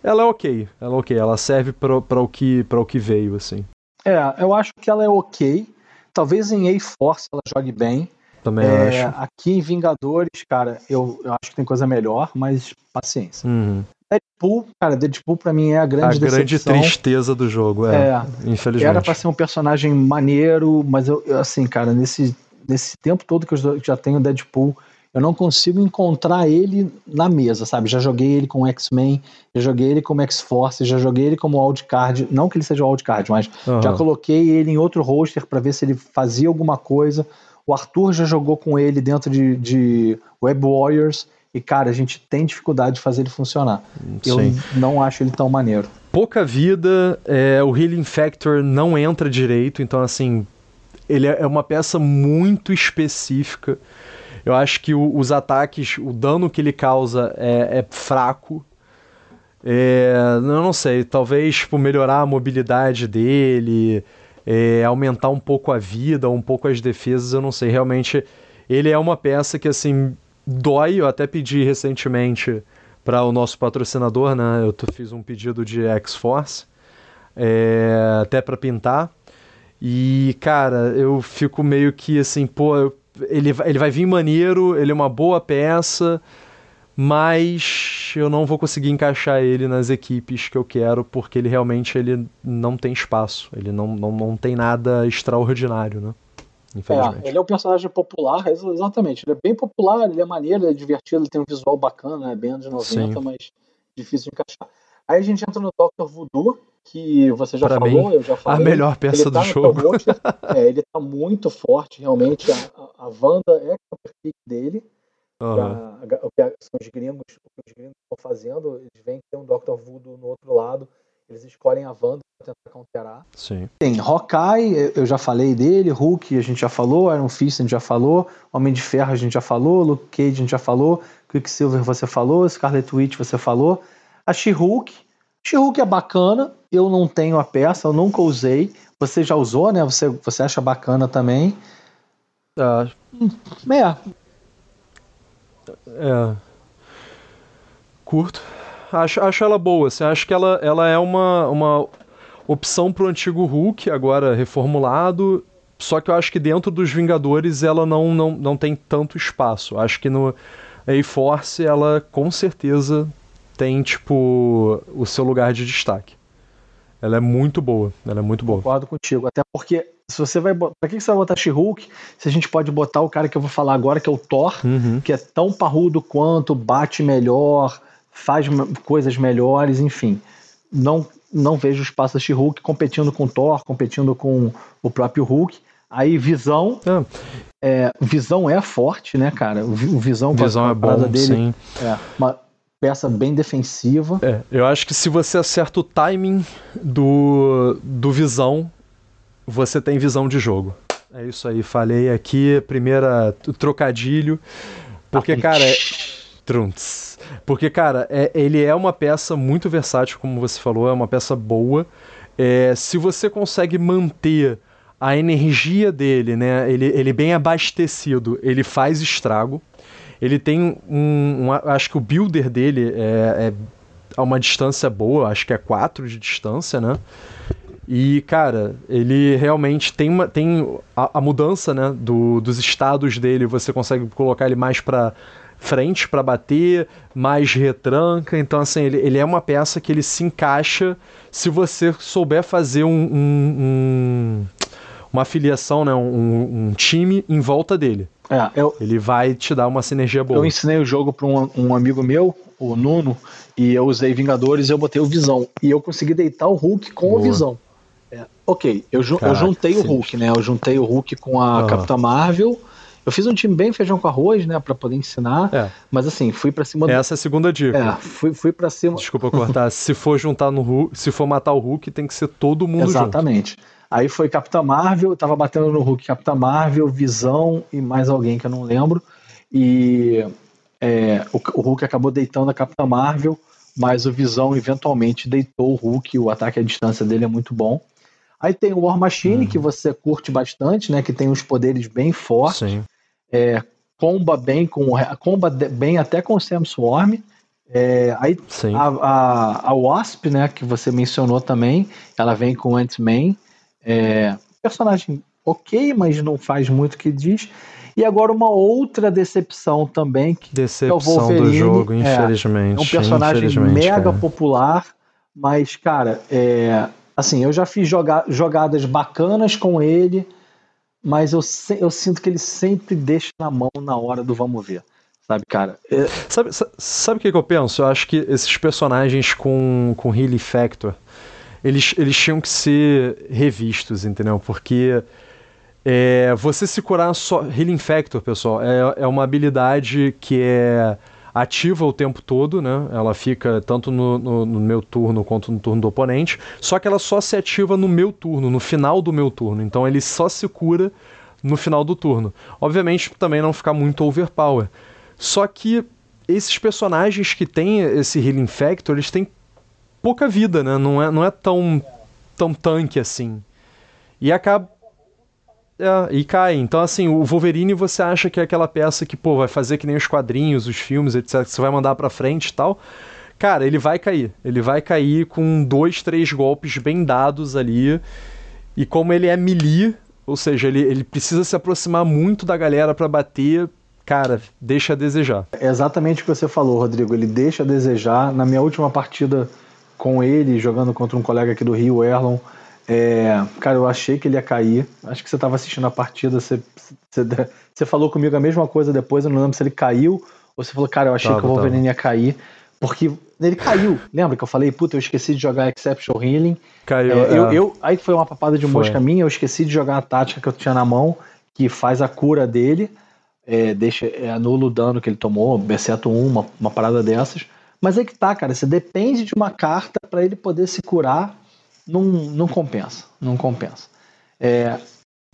ela é ok. Ela é ok. Ela serve para o que para o que veio, assim. É, eu acho que ela é ok. Talvez em A-Force ela jogue bem. Também é, acho. Aqui em Vingadores, cara, eu, eu acho que tem coisa melhor, mas paciência. Uhum. Deadpool, cara, Deadpool pra mim é a grande a decepção. grande tristeza do jogo, é, é. Infelizmente. Era pra ser um personagem maneiro, mas eu, eu assim, cara, nesse nesse tempo todo que eu já tenho Deadpool, eu não consigo encontrar ele na mesa, sabe? Já joguei ele com X-Men, já joguei ele como X-Force, já joguei ele como wildcard, não que ele seja wildcard, mas uhum. já coloquei ele em outro roster para ver se ele fazia alguma coisa. O Arthur já jogou com ele dentro de, de Web Warriors, e cara, a gente tem dificuldade de fazer ele funcionar. Sim. Eu não acho ele tão maneiro. Pouca vida, é, o Healing Factor não entra direito, então assim, ele é, é uma peça muito específica. Eu acho que o, os ataques, o dano que ele causa é, é fraco. É, eu não sei, talvez tipo, melhorar a mobilidade dele, é, aumentar um pouco a vida, um pouco as defesas, eu não sei. Realmente, ele é uma peça que assim dói. Eu até pedi recentemente para o nosso patrocinador, né? Eu fiz um pedido de X-Force, é, até para pintar. E, cara, eu fico meio que assim, pô, ele, ele vai vir maneiro, ele é uma boa peça, mas eu não vou conseguir encaixar ele nas equipes que eu quero, porque ele realmente ele não tem espaço, ele não, não, não tem nada extraordinário, né? É, ele é um personagem popular, exatamente. Ele é bem popular, ele é maneiro, ele é divertido, ele tem um visual bacana, é bem anos 90, Sim. mas difícil de encaixar. Aí a gente entra no Dr. Voodoo, que você já pra falou, mim, eu já falei. A melhor peça tá do jogo. é, ele tá muito forte, realmente. A, a Wanda é a pick dele. Uhum. O que são os gringos, o que os gringos estão fazendo, eles que tem um Dr. Voodoo no outro lado, eles escolhem a Wanda para tentar counterar. Sim. Tem Hawkeye, eu já falei dele, Hulk a gente já falou, Iron Fist a gente já falou, Homem de Ferro a gente já falou, Luke Cage a gente já falou, Quicksilver você falou, Scarlet Witch você falou, a She-Hulk, She-Hulk é bacana, eu não tenho a peça, eu nunca usei. Você já usou, né? Você, você acha bacana também? Ah. É. É. Curto. Acho, acho ela boa. Assim, acho que ela, ela é uma, uma opção pro antigo Hulk, agora reformulado. Só que eu acho que dentro dos Vingadores ela não, não, não tem tanto espaço. Acho que no A-Force ela com certeza tem, tipo, o seu lugar de destaque. Ela é muito boa, ela é muito boa. Concordo contigo, até porque se você vai Pra que você vai botar She-Hulk se a gente pode botar o cara que eu vou falar agora, que é o Thor, uhum. que é tão parrudo quanto, bate melhor, faz coisas melhores, enfim. Não, não vejo espaço da She-Hulk competindo com o Thor, competindo com o próprio Hulk. Aí Visão. Ah. É, visão é forte, né, cara? O Visão, visão é bom, dele, sim. É, uma, peça bem defensiva. É, eu acho que se você acerta o timing do, do visão, você tem visão de jogo. É isso aí, falei aqui, primeira trocadilho. Porque, cara. É... Trunts. Porque, cara, é, ele é uma peça muito versátil, como você falou, é uma peça boa. É, se você consegue manter a energia dele, né? Ele, ele bem abastecido, ele faz estrago. Ele tem um, um acho que o builder dele é, é a uma distância boa, acho que é 4 de distância, né? E, cara, ele realmente tem, uma, tem a, a mudança né, do, dos estados dele, você consegue colocar ele mais para frente para bater, mais retranca. Então, assim, ele, ele é uma peça que ele se encaixa se você souber fazer um, um, um uma afiliação, né, um, um time em volta dele. É, eu, ele vai te dar uma sinergia boa. Eu ensinei o jogo para um, um, amigo meu, o Nuno, e eu usei Vingadores e eu botei o Visão. E eu consegui deitar o Hulk com boa. o Visão. É, ok, eu, Caraca, eu juntei sim. o Hulk, né? Eu juntei o Hulk com a uhum. Capitã Marvel. Eu fiz um time bem feijão com arroz, né, para poder ensinar. É. Mas assim, fui para cima. Do... Essa é a segunda dica. É, fui, fui para cima. Desculpa cortar. [LAUGHS] se for juntar no Hulk, se for matar o Hulk, tem que ser todo mundo Exatamente. junto. Exatamente. Aí foi Capitã Marvel, tava batendo no Hulk Capitã Marvel, Visão e mais alguém que eu não lembro. E é, o, o, Hulk acabou deitando a Capitã Marvel, mas o Visão eventualmente deitou o Hulk, o ataque à distância dele é muito bom. Aí tem o War Machine, uhum. que você curte bastante, né? Que tem uns poderes bem fortes. Sim. É, comba bem com comba bem até com o Sam Swarm. É, aí a, a, a, Wasp, né, que você mencionou também, ela vem com Ant-Man. É, personagem ok, mas não faz muito o que diz. E agora uma outra decepção também. Que decepção é o Wolverine. do jogo, infelizmente. É, é um personagem mega cara. popular, mas, cara, é, assim, eu já fiz joga jogadas bacanas com ele, mas eu, eu sinto que ele sempre deixa na mão na hora do vamos ver. Sabe, cara? É... Sabe, sabe o que, que, eu penso? Eu acho que esses personagens com, com Healy Factor, eles, eles tinham que ser revistos, entendeu? Porque é, você se curar só. Healing Factor, pessoal, é, é uma habilidade que é ativa o tempo todo, né? Ela fica tanto no, no, no, meu turno quanto no turno do oponente. Só que ela só se ativa no meu turno, no final do meu turno. Então ele só se cura no final do turno. Obviamente também não ficar muito overpower. Só que esses personagens que têm esse Healing Factor, eles têm pouca vida, né? Não é, não é tão, tão tanque assim. E acaba é, e cai. Então, assim, o Wolverine você acha que é aquela peça que, pô, vai fazer que nem os quadrinhos, os filmes, etc., que você vai mandar pra frente e tal. Cara, ele vai cair. Ele vai cair com dois, três golpes bem dados ali. E como ele é melee, ou seja, ele, ele precisa se aproximar muito da galera para bater, cara, deixa a desejar. É exatamente o que você falou, Rodrigo. Ele deixa a desejar. Na minha última partida com ele, jogando contra um colega aqui do Rio, Erlon, é, cara, eu achei que ele ia cair. Acho que você estava assistindo a partida, você, você, você, falou comigo a mesma coisa depois, eu não lembro se ele caiu ou você falou, cara, eu achei tava, que o Wolverine tava. ia cair. Porque ele caiu. Lembra que eu falei, puta, eu esqueci de jogar Exceptional Healing. Caiu. É, eu, é. eu, aí foi uma papada de mosca foi. minha, eu esqueci de jogar a tática que eu tinha na mão, que faz a cura dele, é, deixa, é, anula o dano que ele tomou, exceto uma, uma parada dessas. Mas é que tá, cara, você depende de uma carta para ele poder se curar não, não compensa. Não compensa. É,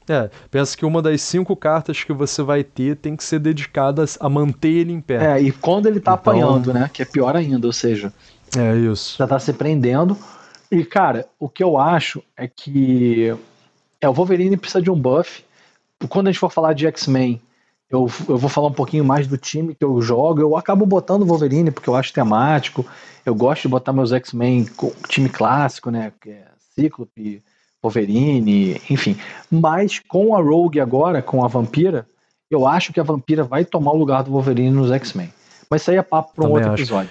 é, penso que uma das cinco cartas que você vai ter tem que ser dedicada a manter ele em pé. É, e quando ele tá então... apanhando, né? Que é pior ainda, ou seja. É isso. Já tá se prendendo. E, cara, o que eu acho é que. É, o Wolverine precisa de um buff. Quando a gente for falar de X-Men, eu, eu vou falar um pouquinho mais do time que eu jogo. Eu acabo botando o Wolverine porque eu acho temático. Eu gosto de botar meus X-Men com time clássico, né? Que é Cíclope, Wolverine, enfim. Mas com a Rogue agora, com a Vampira, eu acho que a Vampira vai tomar o lugar do Wolverine nos X-Men. Mas isso aí é papo para um Também outro acho. episódio.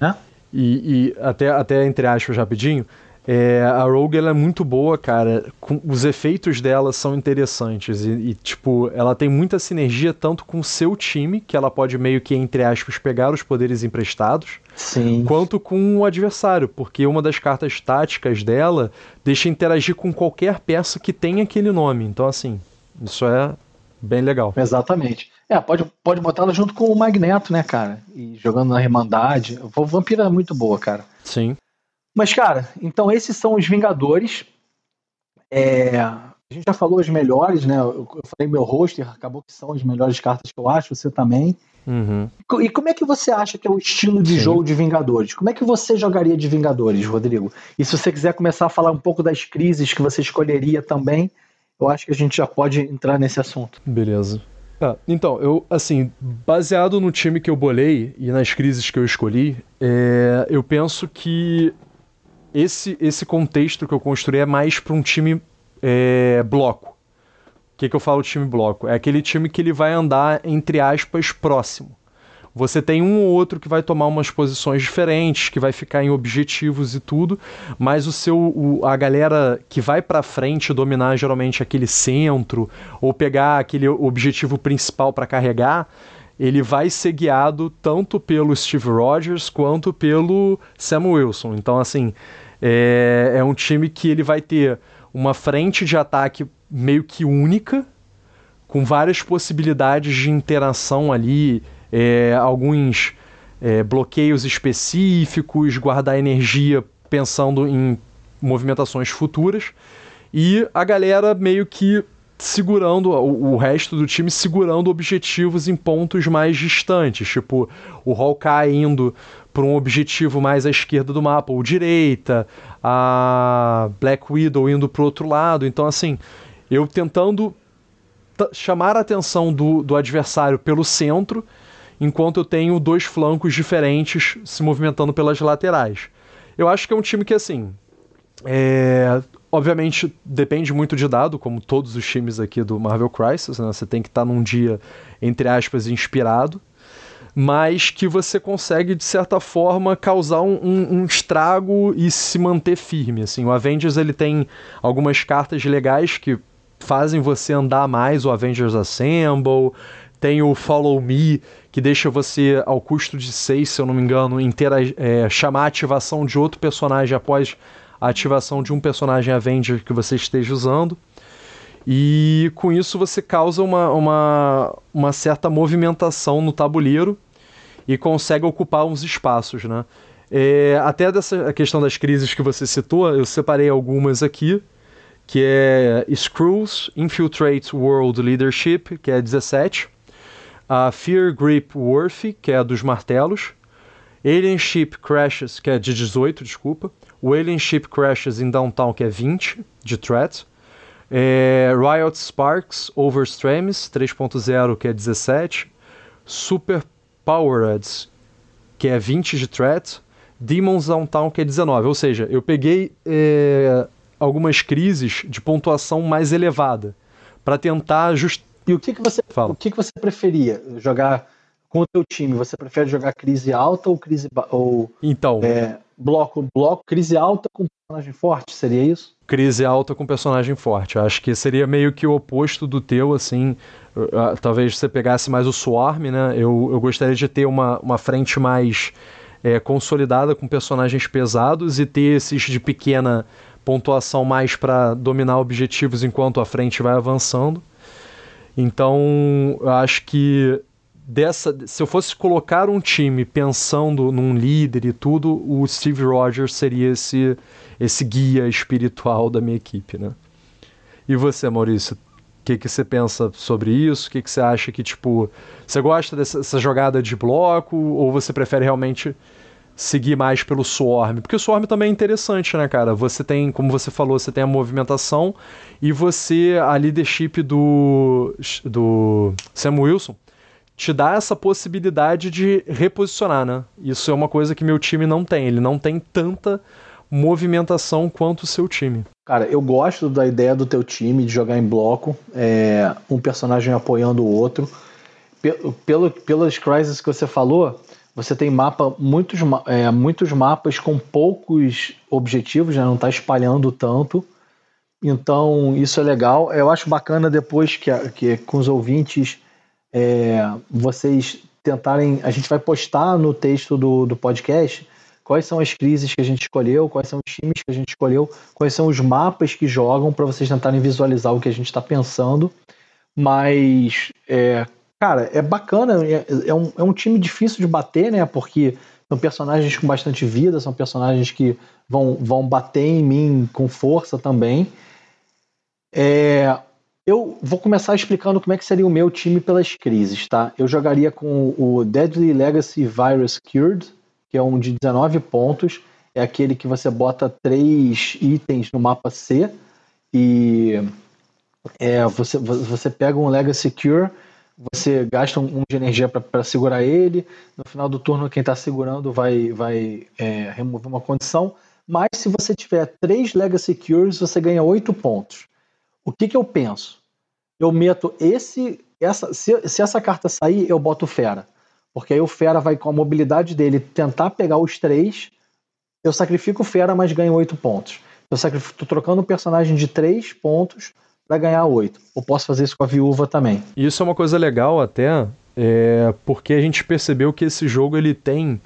Né? E, e, até, até entre aspas rapidinho, é, a Rogue ela é muito boa, cara. Com, os efeitos dela são interessantes. E, e, tipo, ela tem muita sinergia tanto com o seu time, que ela pode meio que, entre aspas, pegar os poderes emprestados, Sim. quanto com o adversário, porque uma das cartas táticas dela deixa interagir com qualquer peça que tenha aquele nome. Então, assim, isso é bem legal. Exatamente. É, pode, pode botar ela junto com o Magneto, né, cara? E jogando na Irmandade. O Vampiro é muito boa, cara. Sim. Mas, cara, então esses são os Vingadores. É, a gente já falou as melhores, né? Eu, falei meu roster, acabou que são as melhores cartas que eu acho, você também. Uhum. E como é que você acha que é o estilo de Sim. jogo de Vingadores? Como é que você jogaria de Vingadores, Rodrigo? E se você quiser começar a falar um pouco das crises que você escolheria também, eu acho que a gente já pode entrar nesse assunto. Beleza. Ah, então, eu, assim, baseado no time que eu bolei e nas crises que eu escolhi, é, eu penso que esse, esse contexto que eu construí é mais para um time é, bloco. O que, que eu falo time bloco? É aquele time que ele vai andar, entre aspas, próximo. Você tem um ou outro que vai tomar umas posições diferentes, que vai ficar em objetivos e tudo, mas o seu o, a galera que vai para frente dominar geralmente aquele centro ou pegar aquele objetivo principal para carregar, ele vai ser guiado tanto pelo Steve Rogers quanto pelo Sam Wilson. Então assim, é, é um time que ele vai ter uma frente de ataque meio que única, com várias possibilidades de interação ali, é, alguns é, bloqueios específicos, guardar energia pensando em movimentações futuras, e a galera meio que segurando o, resto do time segurando objetivos em pontos mais distantes, tipo o Hawkeye indo para um objetivo mais à esquerda do mapa ou direita, a Black Widow indo para outro lado. Então, assim, eu tentando chamar a atenção do, do adversário pelo centro, enquanto eu tenho dois flancos diferentes se movimentando pelas laterais. Eu acho que é um time que, assim, é, obviamente depende muito de dado, como todos os times aqui do Marvel Crisis, né? Você tem que estar tá num dia, entre aspas, inspirado mas que você consegue, de certa forma, causar um, um, estrago e se manter firme. Assim, o Avengers ele tem algumas cartas legais que fazem você andar mais, o Avengers Assemble, tem o Follow Me, que deixa você, ao custo de 6, se eu não me engano, é, chamar a ativação de outro personagem após a ativação de um personagem Avenger que você esteja usando. E com isso você causa uma, uma, uma certa movimentação no tabuleiro e consegue ocupar uns espaços, né? É, até dessa questão das crises que você citou, eu separei algumas aqui, que é Screws, Infiltrate World Leadership, que é 17, a Fear Grip Worthy, que é a dos martelos, Alien Ship Crashes, que é de 18, desculpa, o Alien Ship Crashes in Downtown, que é 20, de Threat, é, Riot Sparks Overstreams 3.0, que é 17, Super Powered, que é 20 de Threat, Demons Downtown, que é 19. Ou seja, eu peguei é, algumas crises de pontuação mais elevada para tentar just... E o que, que você Fala. o que, que você preferia jogar com o teu time? Você prefere jogar crise alta ou crise ou então é, bloco bloco crise alta com personagem forte? Seria isso? Crise alta com personagem forte. Acho que seria meio que o oposto do teu, assim. Uh, talvez você pegasse mais o Swarm, né? Eu, eu gostaria de ter uma, uma frente mais é, consolidada com personagens pesados e ter esses de pequena pontuação mais para dominar objetivos enquanto a frente vai avançando. Então, eu acho que dessa, se eu fosse colocar um time pensando num líder e tudo, o Steve Rogers seria esse esse guia espiritual da minha equipe, né? E você, Maurício, que, que você pensa sobre isso? O que, que você acha que, tipo, você gosta dessa jogada de bloco ou você prefere realmente seguir mais pelo Swarm. Porque o Swarm também é interessante, né, cara? Você tem, como você falou, você tem a movimentação e você, a leadership do, do Sam Wilson, te dá essa possibilidade de reposicionar, né? Isso é uma coisa que meu time não tem. Ele não tem tanta movimentação quanto o seu time. Cara, eu gosto da ideia do teu time de jogar em bloco, é, um personagem apoiando o outro. Pelo, pelas crises que você falou, você tem mapa, muitos, é, muitos mapas com poucos objetivos, né? não está espalhando tanto. Então, isso é legal. Eu acho bacana depois que, que com os ouvintes é, vocês tentarem. A gente vai postar no texto do, do podcast quais são as crises que a gente escolheu, quais são os times que a gente escolheu, quais são os mapas que jogam para vocês tentarem visualizar o que a gente está pensando. Mas é, cara, é bacana, é, é, um, é um time difícil de bater, né? Porque são personagens com bastante vida, são personagens que vão, vão bater em mim com força também. É, eu vou começar explicando como é que seria o meu time pelas crises, tá? Eu jogaria com o Deadly Legacy Virus Cured, que é um de 19 pontos. É aquele que você bota três itens no mapa C e é, você, você pega um Legacy Cure você gasta um, um de energia para segurar ele. No final do turno, quem está segurando vai, vai é, remover uma condição. Mas se você tiver três Legacy Cures, você ganha oito pontos. O que, que eu penso? Eu meto esse. Essa, se, se essa carta sair, eu boto Fera. Porque aí o Fera vai, com a mobilidade dele, tentar pegar os três. Eu sacrifico o Fera, mas ganho oito pontos. Eu sacrifico, trocando um personagem de três pontos para ganhar oito. Ou posso fazer isso com a viúva também. Isso é uma coisa legal até, é, porque a gente percebeu que esse jogo ele tem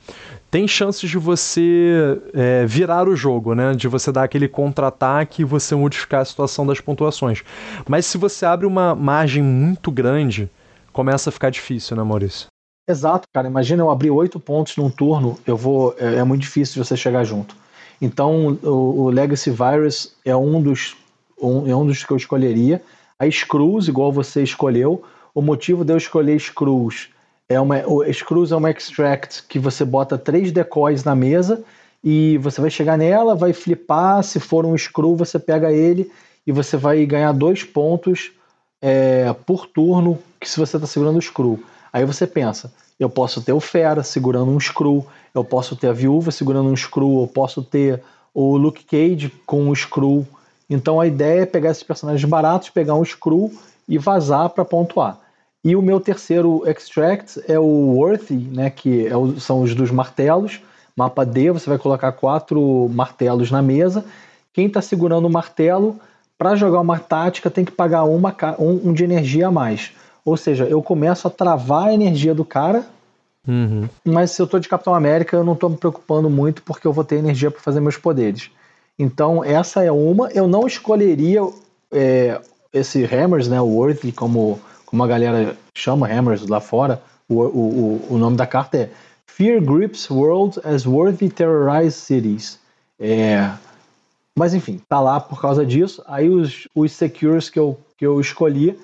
tem chances de você é, virar o jogo, né? De você dar aquele contra-ataque e você modificar a situação das pontuações. Mas se você abre uma margem muito grande, começa a ficar difícil, né, Maurício? Exato, cara. Imagina eu abrir oito pontos num turno, eu vou. É, é muito difícil você chegar junto. Então, o, o Legacy Virus é um dos um, é um dos que eu escolheria. A Screws, igual você escolheu. O motivo de eu escolher Screws é uma. O Screws é uma extract que você bota três decoys na mesa e você vai chegar nela, vai flipar. Se for um screw, você pega ele e você vai ganhar dois pontos é, por turno que se você está segurando o screw. Aí você pensa, eu posso ter o Fera segurando um screw, eu posso ter a Viúva segurando um screw, eu posso ter o Luke Cage com um screw então a ideia é pegar esses personagens baratos, pegar um screw e vazar para pontuar. E o meu terceiro extract é o Worthy, né, que é o, são os dos martelos. Mapa D, você vai colocar quatro martelos na mesa. Quem está segurando o martelo, para jogar uma tática, tem que pagar uma, um, um de energia a mais. Ou seja, eu começo a travar a energia do cara, Uhum. mas se eu tô de Capitão América, eu não tô me preocupando muito porque eu vou ter energia para fazer meus poderes. Então, essa é uma. Eu não escolheria é, esse Hammers, né? O Worthy, como, como a galera chama Hammers lá fora. O, o, o nome da carta é Fear Grips World as Worthy Terrorize Cities. É, mas enfim, tá lá por causa disso. Aí os, os Secures que eu, que eu escolhi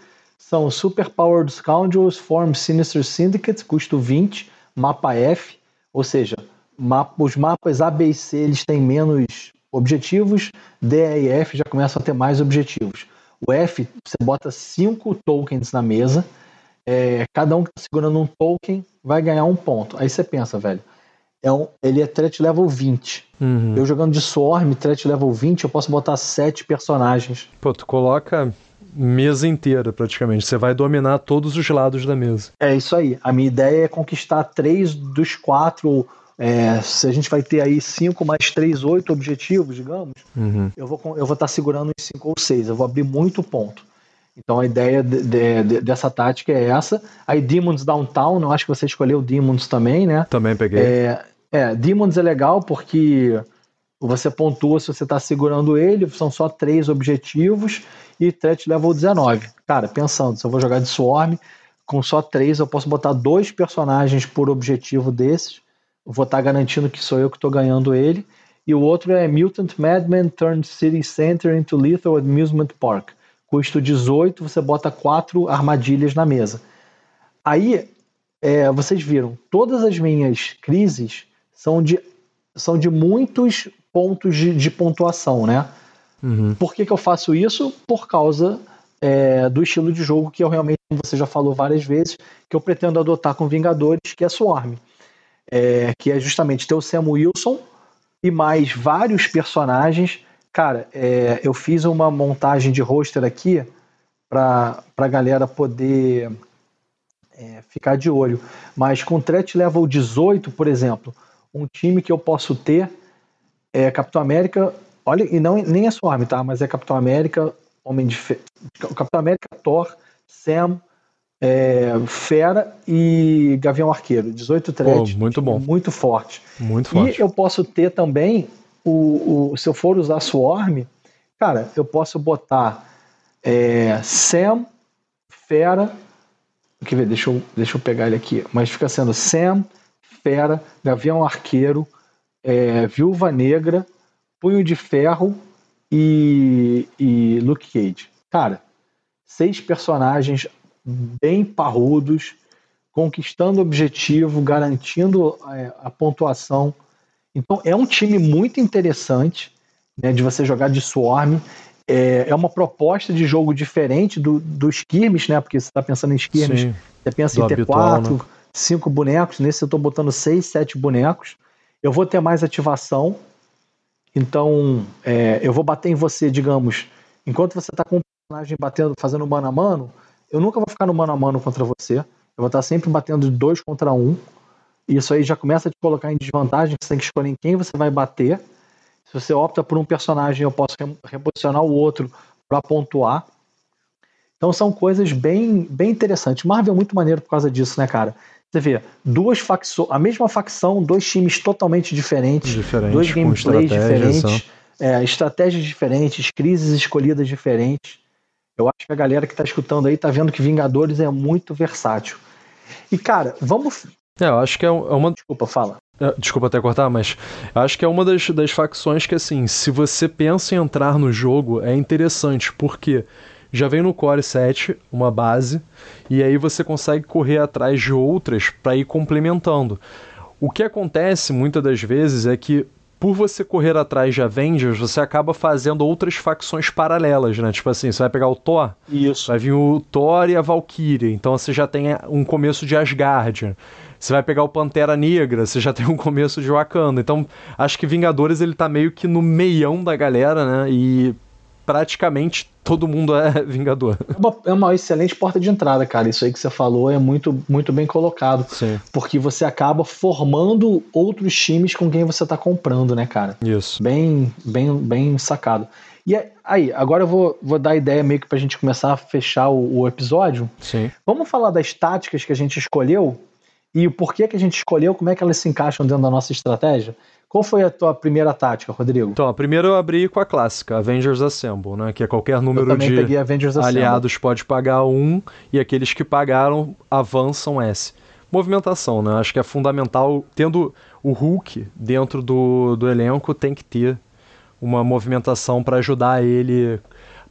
são Super Powered Scoundrels Form Sinister Syndicate, custo 20, mapa F, ou seja, mapa, os mapas A, B e C eles têm menos objetivos, D, E e F já começam a ter mais objetivos. O F, você bota cinco tokens na mesa, é, cada um que tá segurando um token vai ganhar um ponto. Aí você pensa, velho, é um, ele é threat level 20. Uhum. Eu jogando de Swarm, threat level 20, eu posso botar sete personagens. Pô, tu coloca mesa inteira praticamente. Você vai dominar todos os lados da mesa. É isso aí. A minha ideia é conquistar três dos quatro. é, se a gente vai ter aí cinco mais três, oito objetivos, digamos, Uhum. eu vou eu vou estar segurando os cinco ou seis. Eu vou abrir muito ponto. Então a ideia de- de- de- dessa tática é essa. Aí Demons Downtown, eu acho que você escolheu Demons também, né? Também peguei. É, é, Demons é legal porque você pontua se você está segurando ele, são só três objetivos e threat level 19. Cara, pensando, se eu vou jogar de Swarm, com só três eu posso botar dois personagens por objetivo desses, vou estar garantindo que sou eu que estou ganhando ele. E o outro é Mutant Madman Turned City Center into Lethal Amusement Park. Custo 18, você bota quatro armadilhas na mesa. Aí, é, vocês viram, todas as minhas crises são de, são de muitos pontos de, de pontuação, né? Uhum. Por que, que eu faço isso? Por causa é, do estilo de jogo que eu realmente, como você já falou várias vezes, que eu pretendo adotar com Vingadores, que é Swarm. É, que é justamente ter o Sam Wilson e mais vários personagens. Cara, é, eu fiz uma montagem de roster aqui para a galera poder é, ficar de olho. Mas com threat level 18, por exemplo, um time que eu posso ter é Capitão América, olha, e não nem é Swarm, tá? Mas é Capitão América, Homem de Fe... Capitão América, Thor, Sam, é, Fera e Gavião Arqueiro. 18 threats. Pô, muito bom. Muito forte. Muito forte. E eu posso ter também, o, o, se eu for usar Swarm, cara, eu posso botar é, Sam, Fera. Quer ver? Deixa eu, deixa eu pegar ele aqui. Mas fica sendo Sam, Fera, Gavião Arqueiro, é, Viúva Negra, Punho de Ferro e, e Luke Cage. Cara, seis personagens bem parrudos, conquistando objetivo, garantindo é, a pontuação. Então é um time muito interessante né, de você jogar de Swarm. É, é uma proposta de jogo diferente do, do Skirmish, né? Porque você está pensando em Skirmish, Sim, você pensa em ter habitual, quatro, né? cinco bonecos. Nesse eu estou botando seis, sete bonecos. Eu vou ter mais ativação. Então é, eu vou bater em você, digamos, enquanto você está com um personagem batendo, fazendo mano a mano, eu nunca vou ficar no mano a mano contra você. Eu vou estar sempre batendo de dois contra um. E isso aí já começa a te colocar em desvantagem, você tem que escolher em quem você vai bater. Se você opta por um personagem, eu posso reposicionar o outro para pontuar. Então são coisas bem, bem interessantes. Marvel é muito maneiro por causa disso, né, cara? Você vê, duas facções, a mesma facção, dois times totalmente diferentes, Diferente, dois gameplays estratégias, diferentes, é, estratégias diferentes, crises escolhidas diferentes. Eu acho que a galera que tá escutando aí tá vendo que Vingadores é muito versátil. E, cara, vamos. É, eu acho que é é uma. Desculpa, fala. é, Desculpa até cortar, mas acho que é uma das, das facções que, assim, se você pensa em entrar no jogo, é interessante, porque já vem no Core 7 uma base, e aí você consegue correr atrás de outras para ir complementando. O que acontece muitas das vezes é que, por você correr atrás de Avengers, você acaba fazendo outras facções paralelas, né? Tipo assim, você vai pegar o Thor, Isso. Vai vir o Thor e a Valkyrie, então você já tem um começo de Asgard. Você vai pegar o Pantera Negra, você já [LAUGHS] tem um começo de Wakanda. Então, acho que Vingadores ele tá meio que no meião da galera, né? E praticamente todo mundo é [LAUGHS] Vingador. É uma, é uma, excelente porta de entrada, cara. Isso aí que você falou é muito, muito bem colocado. Sim. Porque você acaba formando outros times com quem você tá comprando, né, cara? Isso. Bem, bem, bem sacado. E é, aí, agora eu vou, vou dar a ideia meio que pra gente começar a fechar o, o episódio. Sim. Vamos falar das táticas que a gente escolheu e o porquê que a gente escolheu, como é que elas se encaixam dentro da nossa estratégia? Qual foi a tua primeira tática, Rodrigo? Então, a primeira eu abri com a clássica, Avengers Assemble, né? Que é qualquer número de aliados pode pagar um e aqueles que pagaram avançam S. Movimentação, né? Acho que é fundamental. Tendo o Hulk dentro do, do elenco, tem que ter uma movimentação para ajudar ele.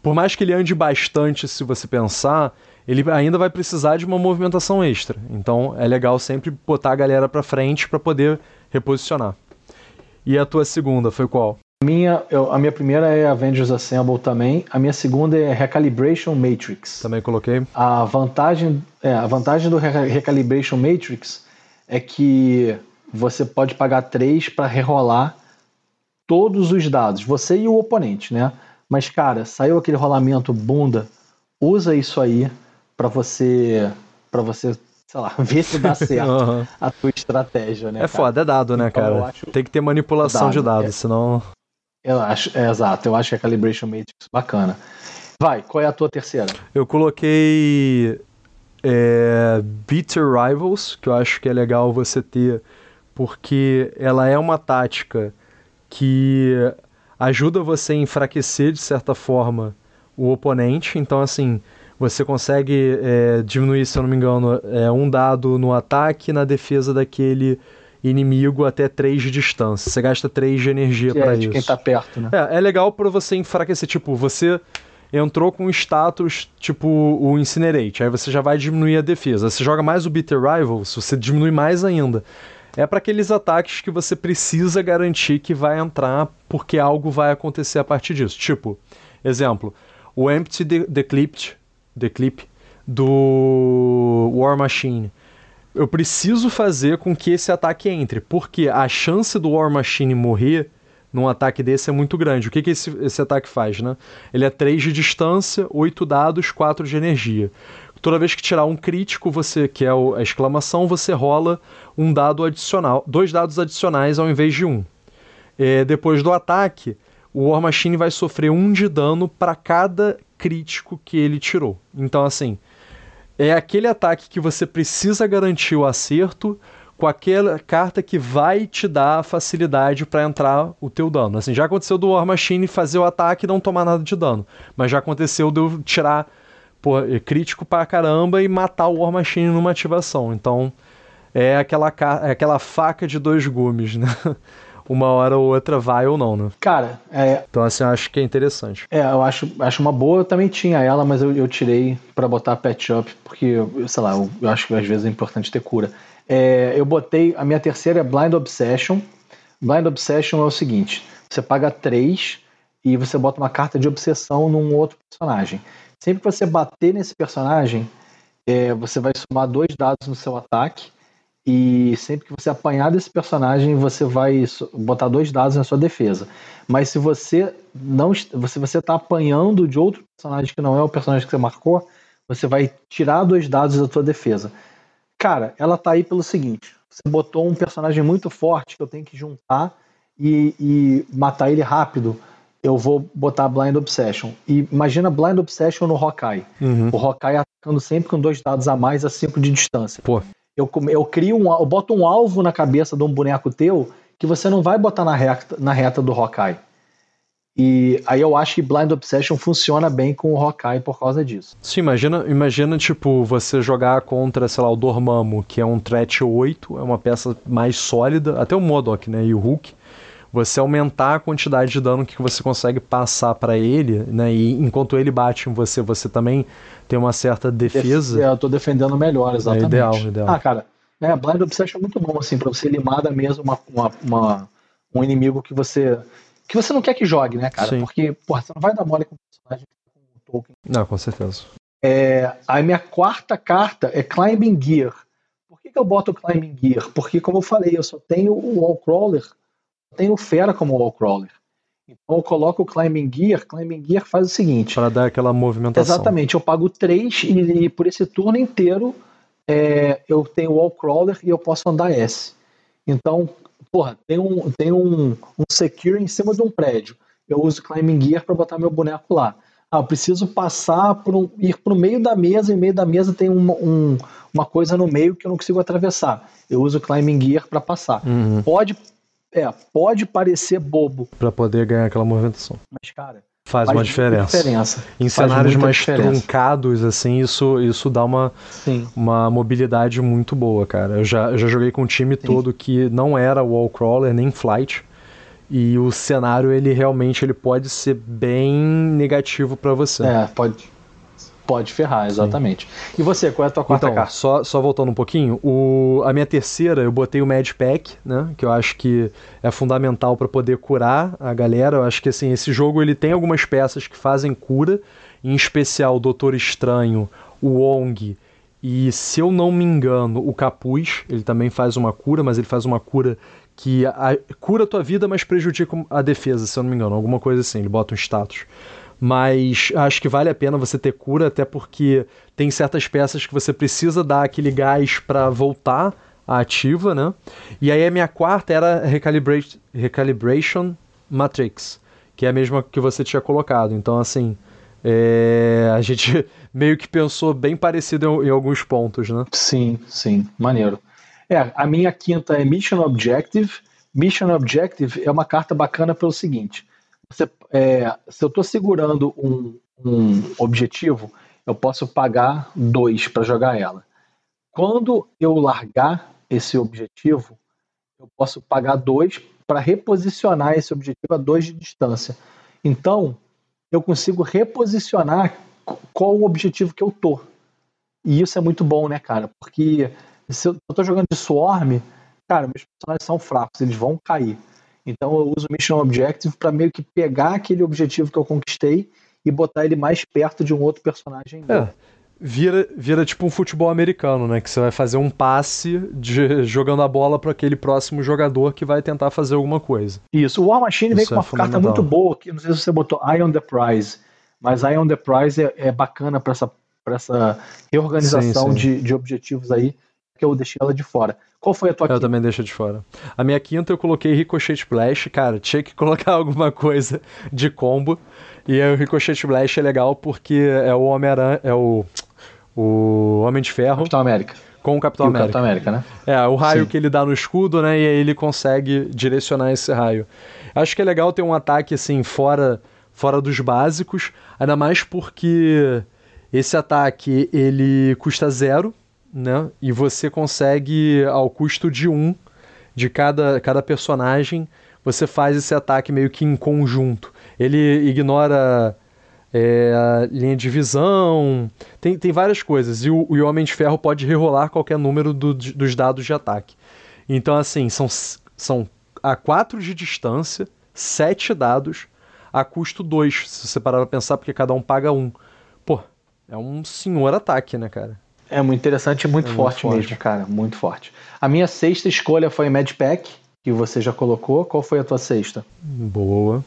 Por mais que ele ande bastante, se você pensar, ele ainda vai precisar de uma movimentação extra. Então é legal sempre botar a galera para frente para poder reposicionar. E a tua segunda foi qual? A minha, eu, a minha primeira é Avengers Assemble também. A minha segunda é Recalibration Matrix. Também coloquei. A vantagem, é, a vantagem do Recalibration Matrix é que você pode pagar 3 para rerolar todos os dados, você e o oponente, né? Mas, cara, saiu aquele rolamento bunda, usa isso aí para você para você sei lá, [LAUGHS] ver se dá certo uhum. a tua estratégia, né? É cara? foda, é dado, né, então, cara? Acho... Tem que ter manipulação dado, de dados, é... senão. Eu acho, é, exato, eu acho que a Calibration Matrix bacana. Vai, qual é a tua terceira? Eu coloquei é, Bitter Rivals, que eu acho que é legal você ter, porque ela é uma tática que ajuda você a enfraquecer de certa forma o oponente. Então, assim, você consegue é, diminuir, se eu não me engano, é, um dado no ataque e na defesa daquele inimigo até 3 de distância. Você gasta 3 de energia para é, isso. quem tá perto, né? É, é legal para você enfraquecer. Tipo, você entrou com status tipo o Incinerate, aí você já vai diminuir a defesa. Você joga mais o Bitter Rivals, você diminui mais ainda. É para aqueles ataques que você precisa garantir que vai entrar porque algo vai acontecer a partir disso. Tipo, exemplo, o Empty Declipped The Clip, do War Machine. Eu preciso fazer com que esse ataque entre, porque a chance do War Machine morrer num ataque desse é muito grande. O que, que esse, esse ataque faz, né? Ele é 3 de distância, 8 dados, 4 de energia. Toda vez que tirar um crítico, você que é a exclamação, você rola um dado adicional, dois dados adicionais ao invés de um. É, depois do ataque, o War Machine vai sofrer um de dano para cada crítico que ele tirou. Então, assim, é aquele ataque que você precisa garantir o acerto com aquela carta que vai te dar facilidade para entrar o teu dano. Assim, já aconteceu do War Machine fazer o ataque e não tomar nada de dano, mas já aconteceu de eu tirar pô, é crítico pra caramba e matar o War Machine numa ativação. Então, é aquela, é aquela faca de dois gumes, né? [LAUGHS] uma hora ou outra vai ou não, né? Cara, é. Então, assim, eu acho que é interessante. É, eu acho, acho uma boa. Eu também tinha ela, mas eu, eu tirei para botar patch up, porque, sei lá, eu, eu, acho que às vezes é importante ter cura. É, eu botei. A minha terceira é Blind Obsession. Blind Obsession é o seguinte: você paga 3 e você bota uma carta de obsessão num outro personagem. Sempre que você bater nesse personagem, é, você vai somar dois dados no seu ataque e sempre que você apanhar desse personagem, você vai botar dois dados na sua defesa. Mas se você não se você está apanhando de outro personagem que não é o personagem que você marcou, você vai tirar dois dados da sua defesa. Cara, ela tá aí pelo seguinte: você botou um personagem muito forte que eu tenho que juntar e, e matar ele rápido. Eu vou botar Blind Obsession. E imagina Blind Obsession no Hawkeye. Uhum. O Hawkeye atacando sempre com dois dados a mais a 5 de distância. Pô eu, eu crio um, eu boto um alvo na cabeça de um boneco teu que você não vai botar na reta, na reta do Hawkeye. E aí eu acho que Blind Obsession funciona bem com o Hawkeye por causa disso. Sim, imagina, imagina tipo, você jogar contra, sei lá, o Dormammu, que é um threat 8, é uma peça mais sólida, até o Modok, né, e o Hulk. Você aumentar a quantidade de dano que você consegue passar para ele, né, e enquanto ele bate em você, você também tem uma certa defesa. É, eu tô defendendo melhor, é exatamente. É ideal, ideal. Ah, cara, né, Blind Obsession é muito bom, assim, pra você limar da mesa uma, uma, uma, um inimigo que você que você não quer que jogue, né, cara? Sim. Porque, porra, você não vai dar mole com o personagem com o Tolkien. Não, com certeza. É, a minha quarta carta é Climbing Gear. Por que, que eu boto o Climbing Gear? Porque, como eu falei, eu só tenho o Wallcrawler, tenho o Fera como Wallcrawler. Então eu coloco o Climbing Gear, Climbing Gear faz o seguinte. Para dar aquela movimentação. Exatamente, eu pago 3 e, e por esse turno inteiro é, eu tenho Wall Crawler e eu posso andar S. Então, porra, tem um, tem um, um Secure em cima de um prédio. Eu uso Climbing Gear para botar meu boneco lá. Ah, eu preciso passar por um, ir para o meio da mesa, e no meio da mesa tem um, um, uma coisa no meio que eu não consigo atravessar. Eu uso Climbing Gear para passar. Uhum. Pode, é, pode parecer bobo. Para poder ganhar aquela movimentação. Mas, cara, faz, faz uma diferença. diferença. Em faz cenários mais diferença. truncados, assim, isso, isso dá uma, uma mobilidade muito boa, cara. Eu já, eu já joguei com um time Sim. todo que não era wall crawler nem flight. E o cenário, ele realmente ele pode ser bem negativo para você. É, pode. Pode ferrar, exatamente. Sim. E você, qual é a tua quarta então, carta? Só, só voltando um pouquinho, o, a minha terceira eu botei o Mad Pack, né? Que eu acho que é fundamental para poder curar a galera. Eu acho que assim, esse jogo ele tem algumas peças que fazem cura, em especial o Doutor Estranho, o Wong e, se eu não me engano, o Capuz. Ele também faz uma cura, mas ele faz uma cura que a, cura a tua vida, mas prejudica a defesa, se eu não me engano. Alguma coisa assim, ele bota um status mas acho que vale a pena você ter cura, até porque tem certas peças que você precisa dar aquele gás para voltar à ativa, né? E aí a minha quarta era Recalibration, Recalibration Matrix, que é a mesma que você tinha colocado. Então, assim, é... a gente [LAUGHS] meio que pensou bem parecido em, em alguns pontos, né? Sim, sim, maneiro. É, a minha quinta é Mission Objective. Mission Objective é uma carta bacana pelo seguinte: é, se eu estou segurando um, um objetivo, eu posso pagar dois para jogar ela. Quando eu largar esse objetivo, eu posso pagar dois para reposicionar esse objetivo a dois de distância. Então, eu consigo reposicionar qual o objetivo que eu tô. E isso é muito bom, né, cara? Porque se eu tô jogando de Swarm, cara, meus personagens são fracos, eles vão cair. Então eu uso o Mission Objective para meio que pegar aquele objetivo que eu conquistei e botar ele mais perto de um outro personagem. É. Vira, vira tipo um futebol americano, né? Que você vai fazer um passe de, jogando a bola para aquele próximo jogador que vai tentar fazer alguma coisa. Isso. O War Machine Isso vem com uma é carta muito boa, que não sei se você botou Eye on the Prize, mas Eye on the Prize é, é bacana para essa, essa reorganização sim, sim. De, de objetivos aí, que eu deixei ela de fora. Qual foi a tua Eu quinta? também deixo de fora. A minha quinta eu coloquei Ricochet Splash. Cara, tinha que [LAUGHS] colocar alguma coisa de combo. E o Ricochet Splash é legal porque é o Homem-Aranha. É o. O Homem de Ferro. Capitão América. Com o Capitão e América. O Capitão América, né? É, o raio Sim. que ele dá no escudo, né? E aí ele consegue direcionar esse raio. Acho que é legal ter um ataque assim, fora, fora dos básicos. Ainda mais porque esse ataque ele custa zero né? E você consegue, ao custo de um de cada, cada personagem, você faz esse ataque meio que em conjunto. Ele ignora é, linha de visão, tem, tem várias coisas. E o, o Homem de Ferro pode rerolar qualquer número do, dos dados de ataque. Então, assim, são, são a 4 de distância, 7 dados, a custo 2, se você parar pra pensar, porque cada um paga um. Pô, é um senhor ataque, né, cara? É muito interessante e muito, é forte, muito forte mesmo, cara. Muito forte. A minha sexta escolha foi Mad Pack, que você já colocou. Qual foi a tua sexta? Boa.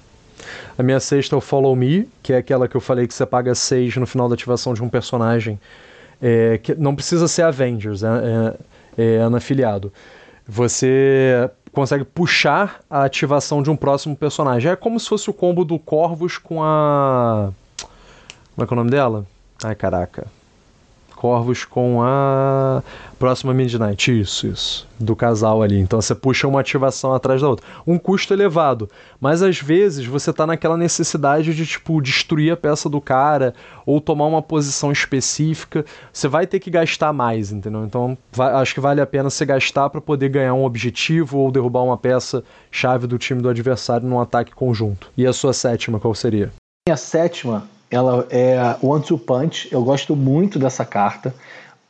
A minha sexta é o Follow Me, que é aquela que eu falei que você paga 6 no final da ativação de um personagem. É, que não precisa ser Avengers, é, é, é anafiliado. Você consegue puxar a ativação de um próximo personagem. É como se fosse o combo do Corvus com a. Como é que é o nome dela? Ai, caraca. Corvos com a próxima Midnight. Isso, isso. Do casal ali. Então você puxa uma ativação atrás da outra. Um custo elevado. Mas às vezes você tá naquela necessidade de, tipo, destruir a peça do cara ou tomar uma posição específica. Você vai ter que gastar mais, entendeu? Então vai, acho que vale a pena você gastar para poder ganhar um objetivo ou derrubar uma peça chave do time do adversário num ataque conjunto. E a sua sétima, qual seria? Minha sétima ela é One Two Punch. Eu gosto muito dessa carta.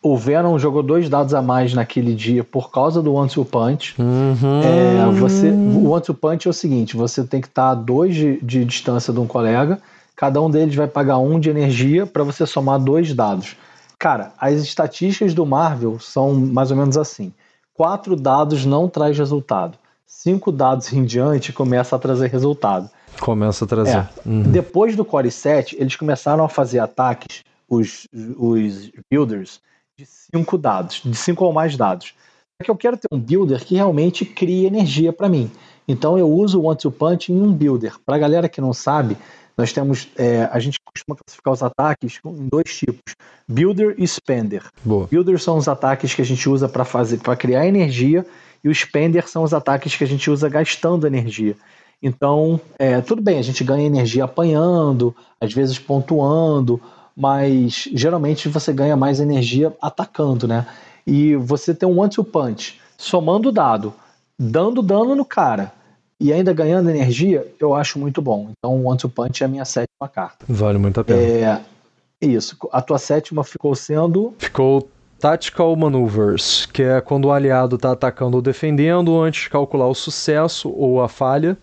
O Venom jogou dois dados a mais naquele dia por causa do One Two Punch. Uhum. É, você, o One Two Punch é o seguinte: você tem que estar a dois de, de distância de um colega. Cada um deles vai pagar um de energia para você somar dois dados. Cara, as estatísticas do Marvel são mais ou menos assim: quatro dados não traz resultado. Cinco dados em diante começa a trazer resultado. Começa a trazer. É. Uhum. Depois do Core 7, eles começaram a fazer ataques, os, os builders, de cinco dados, de cinco ou mais dados. Só que eu quero ter um builder que realmente crie energia para mim. Então eu uso o One Two Punch em um builder. Para a galera que não sabe, nós temos, é, a gente costuma classificar os ataques em dois tipos: builder e spender. Boa. Builder são os ataques que a gente usa para fazer, para criar energia, e o spender são os ataques que a gente usa gastando energia. Então, é, tudo bem, a gente ganha energia apanhando, às vezes pontuando, mas geralmente você ganha mais energia atacando, né? E você tem um one-two punch, somando o dado, dando dano no cara e ainda ganhando energia, eu acho muito bom. Então, o one-two punch é a minha sétima carta. Vale muito a pena. É, isso. A tua sétima ficou sendo. Ficou Tactical Maneuvers, que é quando o aliado está atacando ou defendendo antes de calcular o sucesso ou a falha.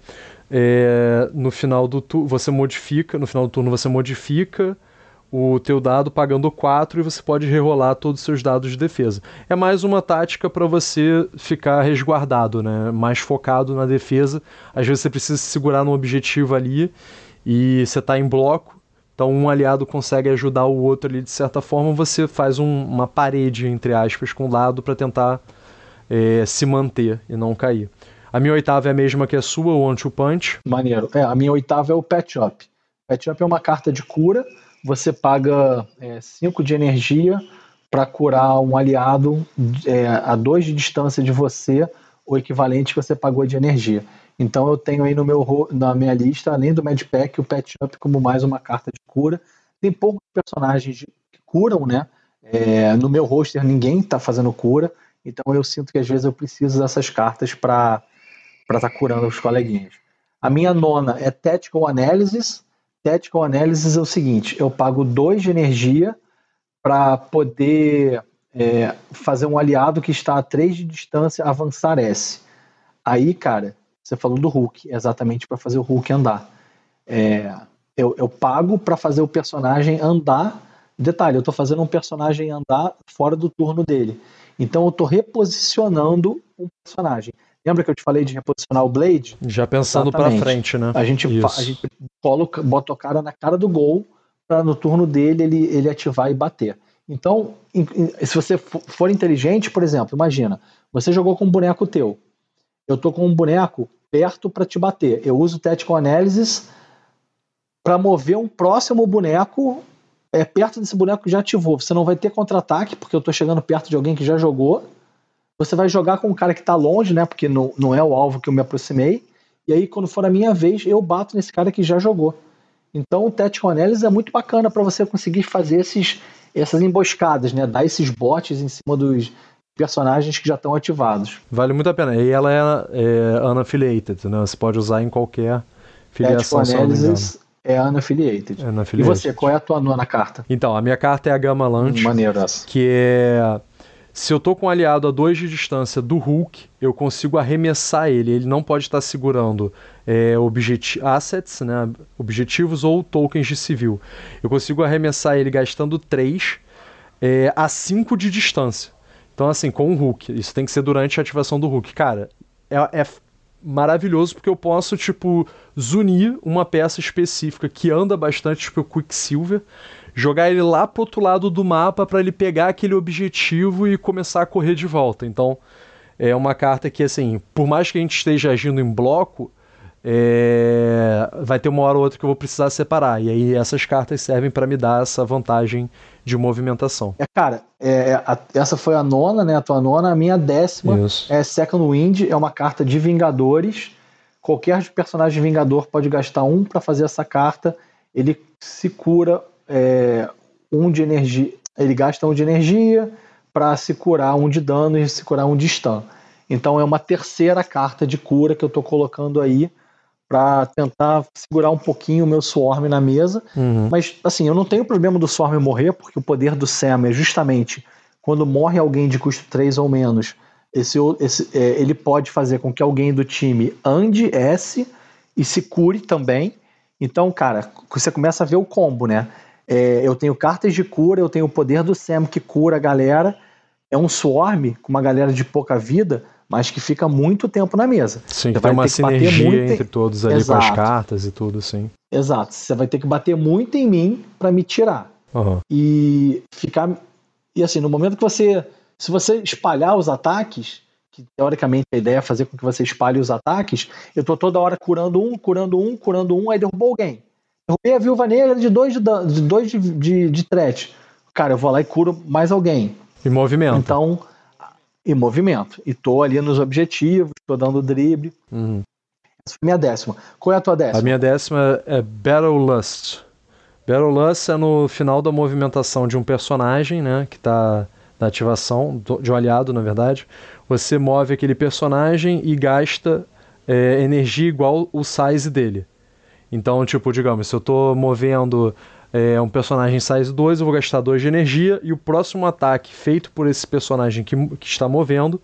É, no final do turno você modifica, no final do turno você modifica o teu dado pagando 4 e você pode rerolar todos os seus dados de defesa. É mais uma tática para você ficar resguardado, né? mais focado na defesa. Às vezes você precisa se segurar num objetivo ali e você está em bloco, então um aliado consegue ajudar o outro ali de certa forma, você faz um, uma parede, entre aspas, com o lado para tentar é, se manter e não cair. A minha oitava é a mesma que a sua, o One Punch. Maneiro. É, a minha oitava é o Pet Shop. Pet Shop é uma carta de cura, você paga 5 é, de energia para curar um aliado é, a 2 de distância de você, o equivalente que você pagou de energia. Então eu tenho aí no meu, na minha lista, além do Medpack, o Pet Up como mais uma carta de cura. Tem poucos personagens que curam, né? É, no meu roster ninguém está fazendo cura, então eu sinto que às vezes eu preciso dessas cartas para estar tá curando os coleguinhas. A minha nona é Tactical Analysis. Tactical Analysis é o seguinte: eu pago 2 de energia para poder é, fazer um aliado que está a 3 de distância avançar S. Aí, cara, você falou do Hulk, exatamente para fazer o Hulk andar. É, eu, eu pago para fazer o personagem andar. Detalhe, eu estou fazendo um personagem andar fora do turno dele. Então eu estou reposicionando um personagem. Lembra que eu te falei de reposicionar o Blade? Já pensando para frente, né? A gente, a gente coloca, bota o cara na cara do gol para no turno dele ele, ele ativar e bater. Então, se você for inteligente, por exemplo, imagina, você jogou com um boneco teu eu tô com um boneco perto para te bater. Eu uso Tactical Analysis para mover um próximo boneco é perto desse boneco que já ativou. Você não vai ter contra-ataque, porque eu tô chegando perto de alguém que já jogou. Você vai jogar com um cara que tá longe, né? Porque não, não é o alvo que eu me aproximei. E aí, quando for a minha vez, eu bato nesse cara que já jogou. Então, o Tactical Analysis é muito bacana para você conseguir fazer esses, essas emboscadas, né? Dar esses botes em cima dos, personagens que já estão ativados. Vale muito a pena. E ela é, é unaffiliated, né? Você pode usar em qualquer filiação. Analysis é unaffiliated. É unaffiliated. E você, qual é a tua nona carta? Então, a minha carta é a Gamma Launch. Maneiro essa. Que é... Se eu tô com um aliado a 2 de distância do Hulk, eu consigo arremessar ele. Ele não pode estar segurando é, assets, né, objetivos ou tokens de civil. Eu consigo arremessar ele gastando 3 é, a 5 de distância. Então, assim, com o Hulk, isso tem que ser durante a ativação do Hulk. Cara, é, é maravilhoso porque eu posso, tipo, zunir uma peça específica que anda bastante, tipo o Quicksilver, jogar ele lá pro outro lado do mapa para ele pegar aquele objetivo e começar a correr de volta. Então, é uma carta que, assim, por mais que a gente esteja agindo em bloco, é... vai ter uma hora ou outra que eu vou precisar separar. E aí essas cartas servem para me dar essa vantagem de movimentação. É, cara, é, a, essa foi a nona, né? A tua nona, a minha décima Isso. é Second Wind, é uma carta de Vingadores. Qualquer personagem Vingador pode gastar um para fazer essa carta. Ele se cura é, um de energia. Ele gasta um de energia para se curar um de dano e se curar um de stun. Então é uma terceira carta de cura que eu estou colocando aí para tentar segurar um pouquinho o meu Swarm na mesa. Uhum. Mas, assim, eu não tenho problema do Swarm morrer, porque o poder do Sam é justamente quando morre alguém de custo 3 ou menos, esse, esse, é, ele pode fazer com que alguém do time ande S e se cure também. Então, cara, você começa a ver o combo, né? É, eu tenho cartas de cura, eu tenho o poder do Sam que cura a galera. É um swarm com uma galera de pouca vida, mas que fica muito tempo na mesa. Sim, que tem uma sinergia muito... entre todos ali Exato. com as cartas e tudo, sim. Exato. Você vai ter que bater muito em mim para me tirar. Uhum. E ficar. E assim, no momento que você. Se você espalhar os ataques, que teoricamente a ideia é fazer com que você espalhe os ataques, eu tô toda hora curando um, curando um, curando um, aí derrubou alguém. Derrubei a viúva negra de dois de, de, dois de, de, de threat. Cara, eu vou lá e curo mais alguém. Em movimento. Então, em movimento. E tô ali nos objetivos, tô dando drible. Uhum. Essa foi minha décima. Qual é a tua décima? A minha décima é Battle Lust. Battle Lust é no final da movimentação de um personagem, né? Que tá na ativação, de um aliado, na verdade. Você move aquele personagem e gasta é, energia igual o size dele. Então, tipo, digamos, se eu tô movendo é, um personagem size 2, eu vou gastar 2 de energia e o próximo ataque feito por esse personagem que, que está movendo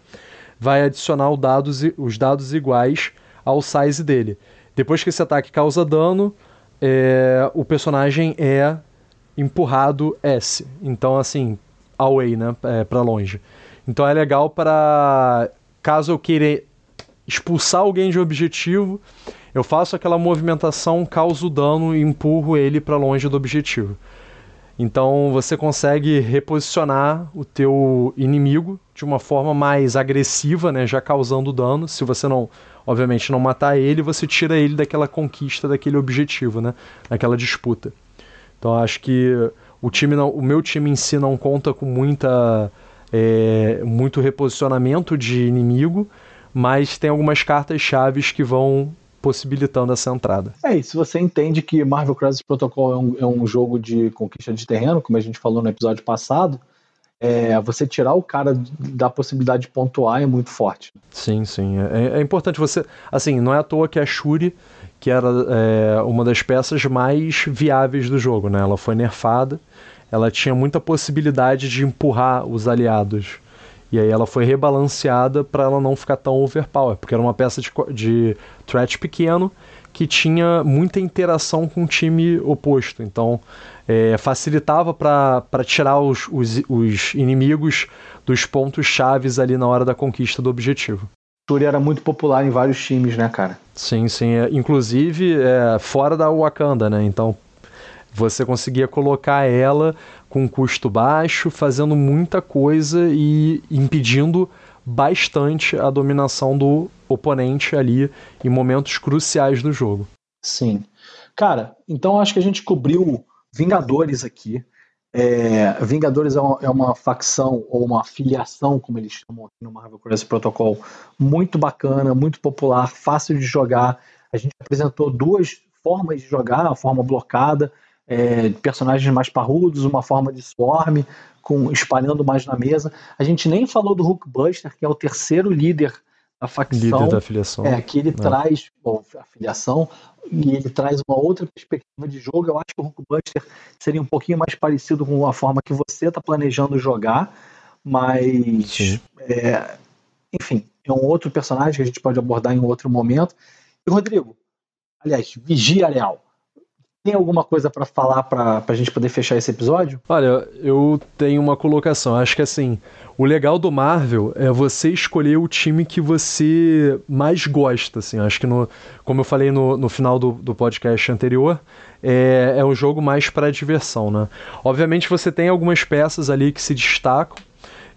vai adicionar dados, os dados iguais ao size dele. Depois que esse ataque causa dano, é, o personagem é empurrado S. Então, assim, away, né? É, para longe. Então é legal para caso eu queira expulsar alguém de um objetivo, eu faço aquela movimentação, causo dano e empurro ele para longe do objetivo. Então você consegue reposicionar o teu inimigo de uma forma mais agressiva, né, já causando dano. Se você não, obviamente, não matar ele, você tira ele daquela conquista, daquele objetivo, né, daquela disputa. Então acho que o time não, o meu time em si não conta com muita é, muito reposicionamento de inimigo, mas tem algumas cartas chaves que vão possibilitando essa entrada. É, e se você entende que Marvel Crisis Protocol é um, é um jogo de conquista de terreno, como a gente falou no episódio passado, é, você tirar o cara da possibilidade de pontuar é muito forte. Sim, sim. É, é importante você. Assim, não é à toa que a Shuri, que era é, uma das peças mais viáveis do jogo, né? Ela foi nerfada, ela tinha muita possibilidade de empurrar os aliados e aí ela foi rebalanceada para ela não ficar tão overpower, porque era uma peça de, de threat pequeno que tinha muita interação com o time oposto. Então é, facilitava para tirar os, os, os, inimigos dos pontos chaves ali na hora da conquista do objetivo. Turi era muito popular em vários times, né, cara? Sim, sim. É, inclusive é, fora da Wakanda, né? Então você conseguia colocar ela com custo baixo, fazendo muita coisa e impedindo bastante a dominação do oponente ali em momentos cruciais do jogo. Sim. Cara, então acho que a gente cobriu Vingadores aqui. É, Vingadores é uma, é uma, facção ou uma filiação, como eles chamam aqui no Marvel Crisis Protocol, muito bacana, muito popular, fácil de jogar. A gente apresentou duas formas de jogar, a forma blocada é, personagens mais parrudos, uma forma de swarm, com espalhando mais na mesa. A gente nem falou do Hulkbuster, que é o terceiro líder da facção. Líder da afiliação. É, que ele é. traz, bom, a filiação, e ele traz uma outra perspectiva de jogo. Eu acho que o Hulkbuster seria um pouquinho mais parecido com a forma que você está planejando jogar, mas. É, enfim, é um outro personagem que a gente pode abordar em outro momento. E, Rodrigo, aliás, Vigia Leal tem alguma coisa para falar para a gente poder fechar esse episódio? Olha, eu tenho uma colocação. Acho que assim, o legal do Marvel é você escolher o time que você mais gosta. Assim. Acho que, no, como eu falei no, no final do, do podcast anterior, é, é um jogo mais para diversão. Né? Obviamente você tem algumas peças ali que se destacam.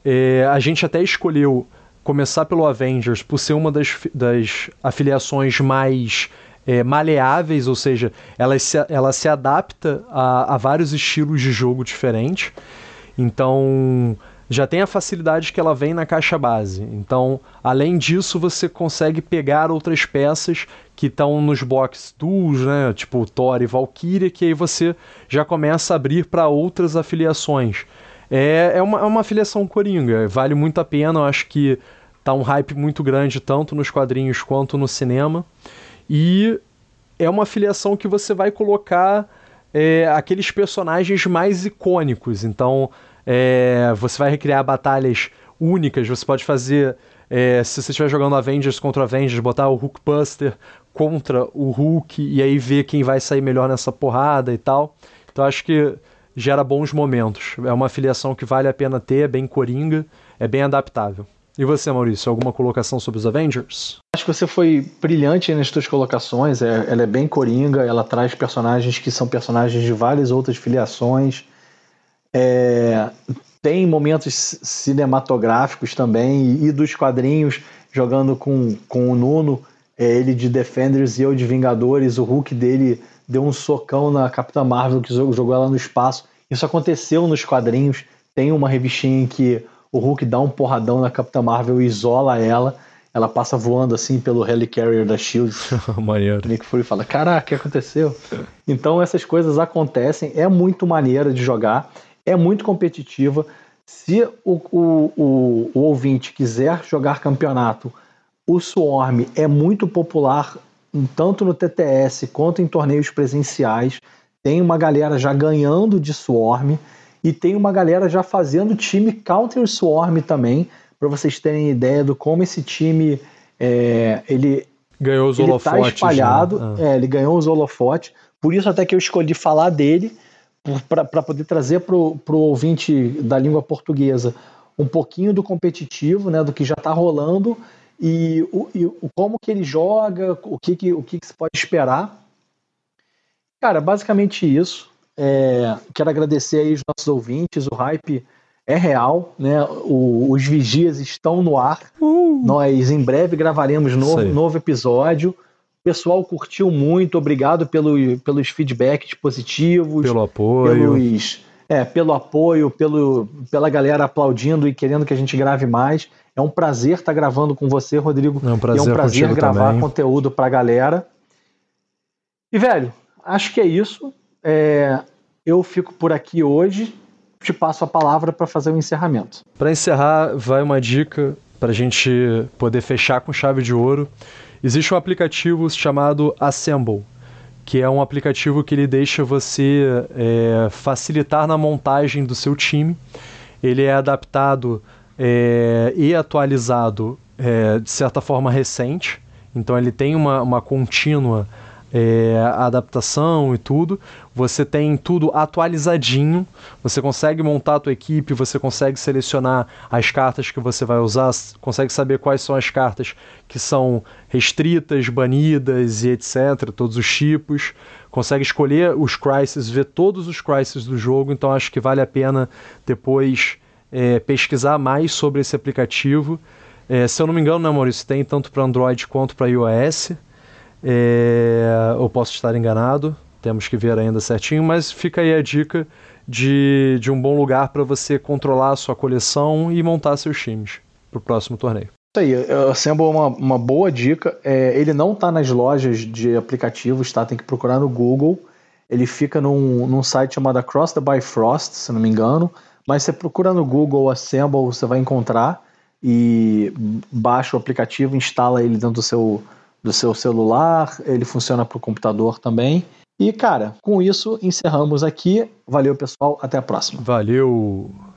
É, a gente até escolheu começar pelo Avengers por ser uma das, das afiliações mais é, maleáveis, ou seja, ela se, ela se adapta a, a vários estilos de jogo diferentes. Então, já tem a facilidade que ela vem na caixa base. Então, além disso, você consegue pegar outras peças que estão nos box tools, né, tipo Thor e Valkyria, que aí você já começa a abrir para outras afiliações. É, é, uma, é uma afiliação coringa, vale muito a pena, eu acho que tá um hype muito grande tanto nos quadrinhos quanto no cinema. E é uma filiação que você vai colocar é, aqueles personagens mais icônicos. Então, é, você vai recriar batalhas únicas. Você pode fazer, é, se você estiver jogando Avengers contra Avengers, botar o Hulkbuster contra o Hulk e aí ver quem vai sair melhor nessa porrada e tal. Então, acho que gera bons momentos. É uma filiação que vale a pena ter, é bem coringa, é bem adaptável. E você, Maurício, alguma colocação sobre os Avengers? Acho que você foi brilhante nas suas colocações. É, ela é bem coringa, ela traz personagens que são personagens de várias outras filiações. É, tem momentos cinematográficos também e, e, dos quadrinhos, jogando com, com o Nuno, é, ele de Defenders e eu de Vingadores. O Hulk dele deu um socão na Capitã Marvel que jogou ela no espaço. Isso aconteceu nos quadrinhos. Tem uma revistinha em que o Hulk dá um porradão na Capitã Marvel e isola ela. Ela passa voando assim pelo Helicarrier da Shield. [LAUGHS] Maneiro. Nick Fury fala: Caraca, o que aconteceu? Então essas coisas acontecem. É muito maneira de jogar. É muito competitiva. Se o, o, o, o ouvinte quiser jogar campeonato, o Swarm é muito popular tanto no TTS quanto em torneios presenciais. Tem uma galera já ganhando de Swarm e tem uma galera já fazendo time Counter Swarm também, para vocês terem ideia do como esse time é, ele ganhou os ele tá holofotes. Tá espalhado, né? é, ele ganhou os holofotes. Por isso até que eu escolhi falar dele para poder trazer para o ouvinte da língua portuguesa um pouquinho do competitivo, né, do que já está rolando e, o, e o, como que ele joga, o que, que, o que, que se pode esperar. Cara, basicamente isso. É, quero agradecer aí os nossos ouvintes, o hype é real, né? O, os vigias estão no ar. Uh. Nós em breve gravaremos novo, novo episódio. O pessoal curtiu muito, obrigado pelo, pelos feedbacks positivos, pelo apoio, pelos, é, pelo apoio, pelo, pela galera aplaudindo e querendo que a gente grave mais. É um prazer estar gravando com você, Rodrigo. É um prazer, é um prazer gravar também. conteúdo pra galera. E, velho, acho que é isso. É, eu fico por aqui hoje. Te passo a palavra para fazer o encerramento. Para encerrar, vai uma dica para a gente poder fechar com chave de ouro. Existe um aplicativo chamado Assemble, que é um aplicativo que ele deixa você é, facilitar na montagem do seu time. Ele é adaptado é, e atualizado é, de certa forma recente, então ele tem uma, uma contínua é, adaptação e tudo. Você tem tudo atualizadinho. Você consegue montar a tua equipe, você consegue selecionar as cartas que você vai usar, consegue saber quais são as cartas que são restritas, banidas e etc. Todos os tipos. Consegue escolher os crises, ver todos os crises do jogo. Então acho que vale a pena depois é, pesquisar mais sobre esse aplicativo. É, se eu não me engano, né, Maurício, tem tanto para Android quanto para iOS. É, eu posso estar enganado, temos que ver ainda certinho, mas fica aí a dica de, de um bom lugar para você controlar a sua coleção e montar seus times para o próximo torneio. Isso aí, o Assemble é uma, uma boa dica. É, ele não está nas lojas de aplicativos, tá? Tem que procurar no Google. Ele fica num, num site chamado Across the Bifrost, se não me engano. Mas você procura no Google Assemble, você vai encontrar e baixa o aplicativo, instala ele dentro do seu do seu celular, ele funciona para o computador também. E, cara, com isso encerramos aqui. Valeu, pessoal. Até a próxima. Valeu!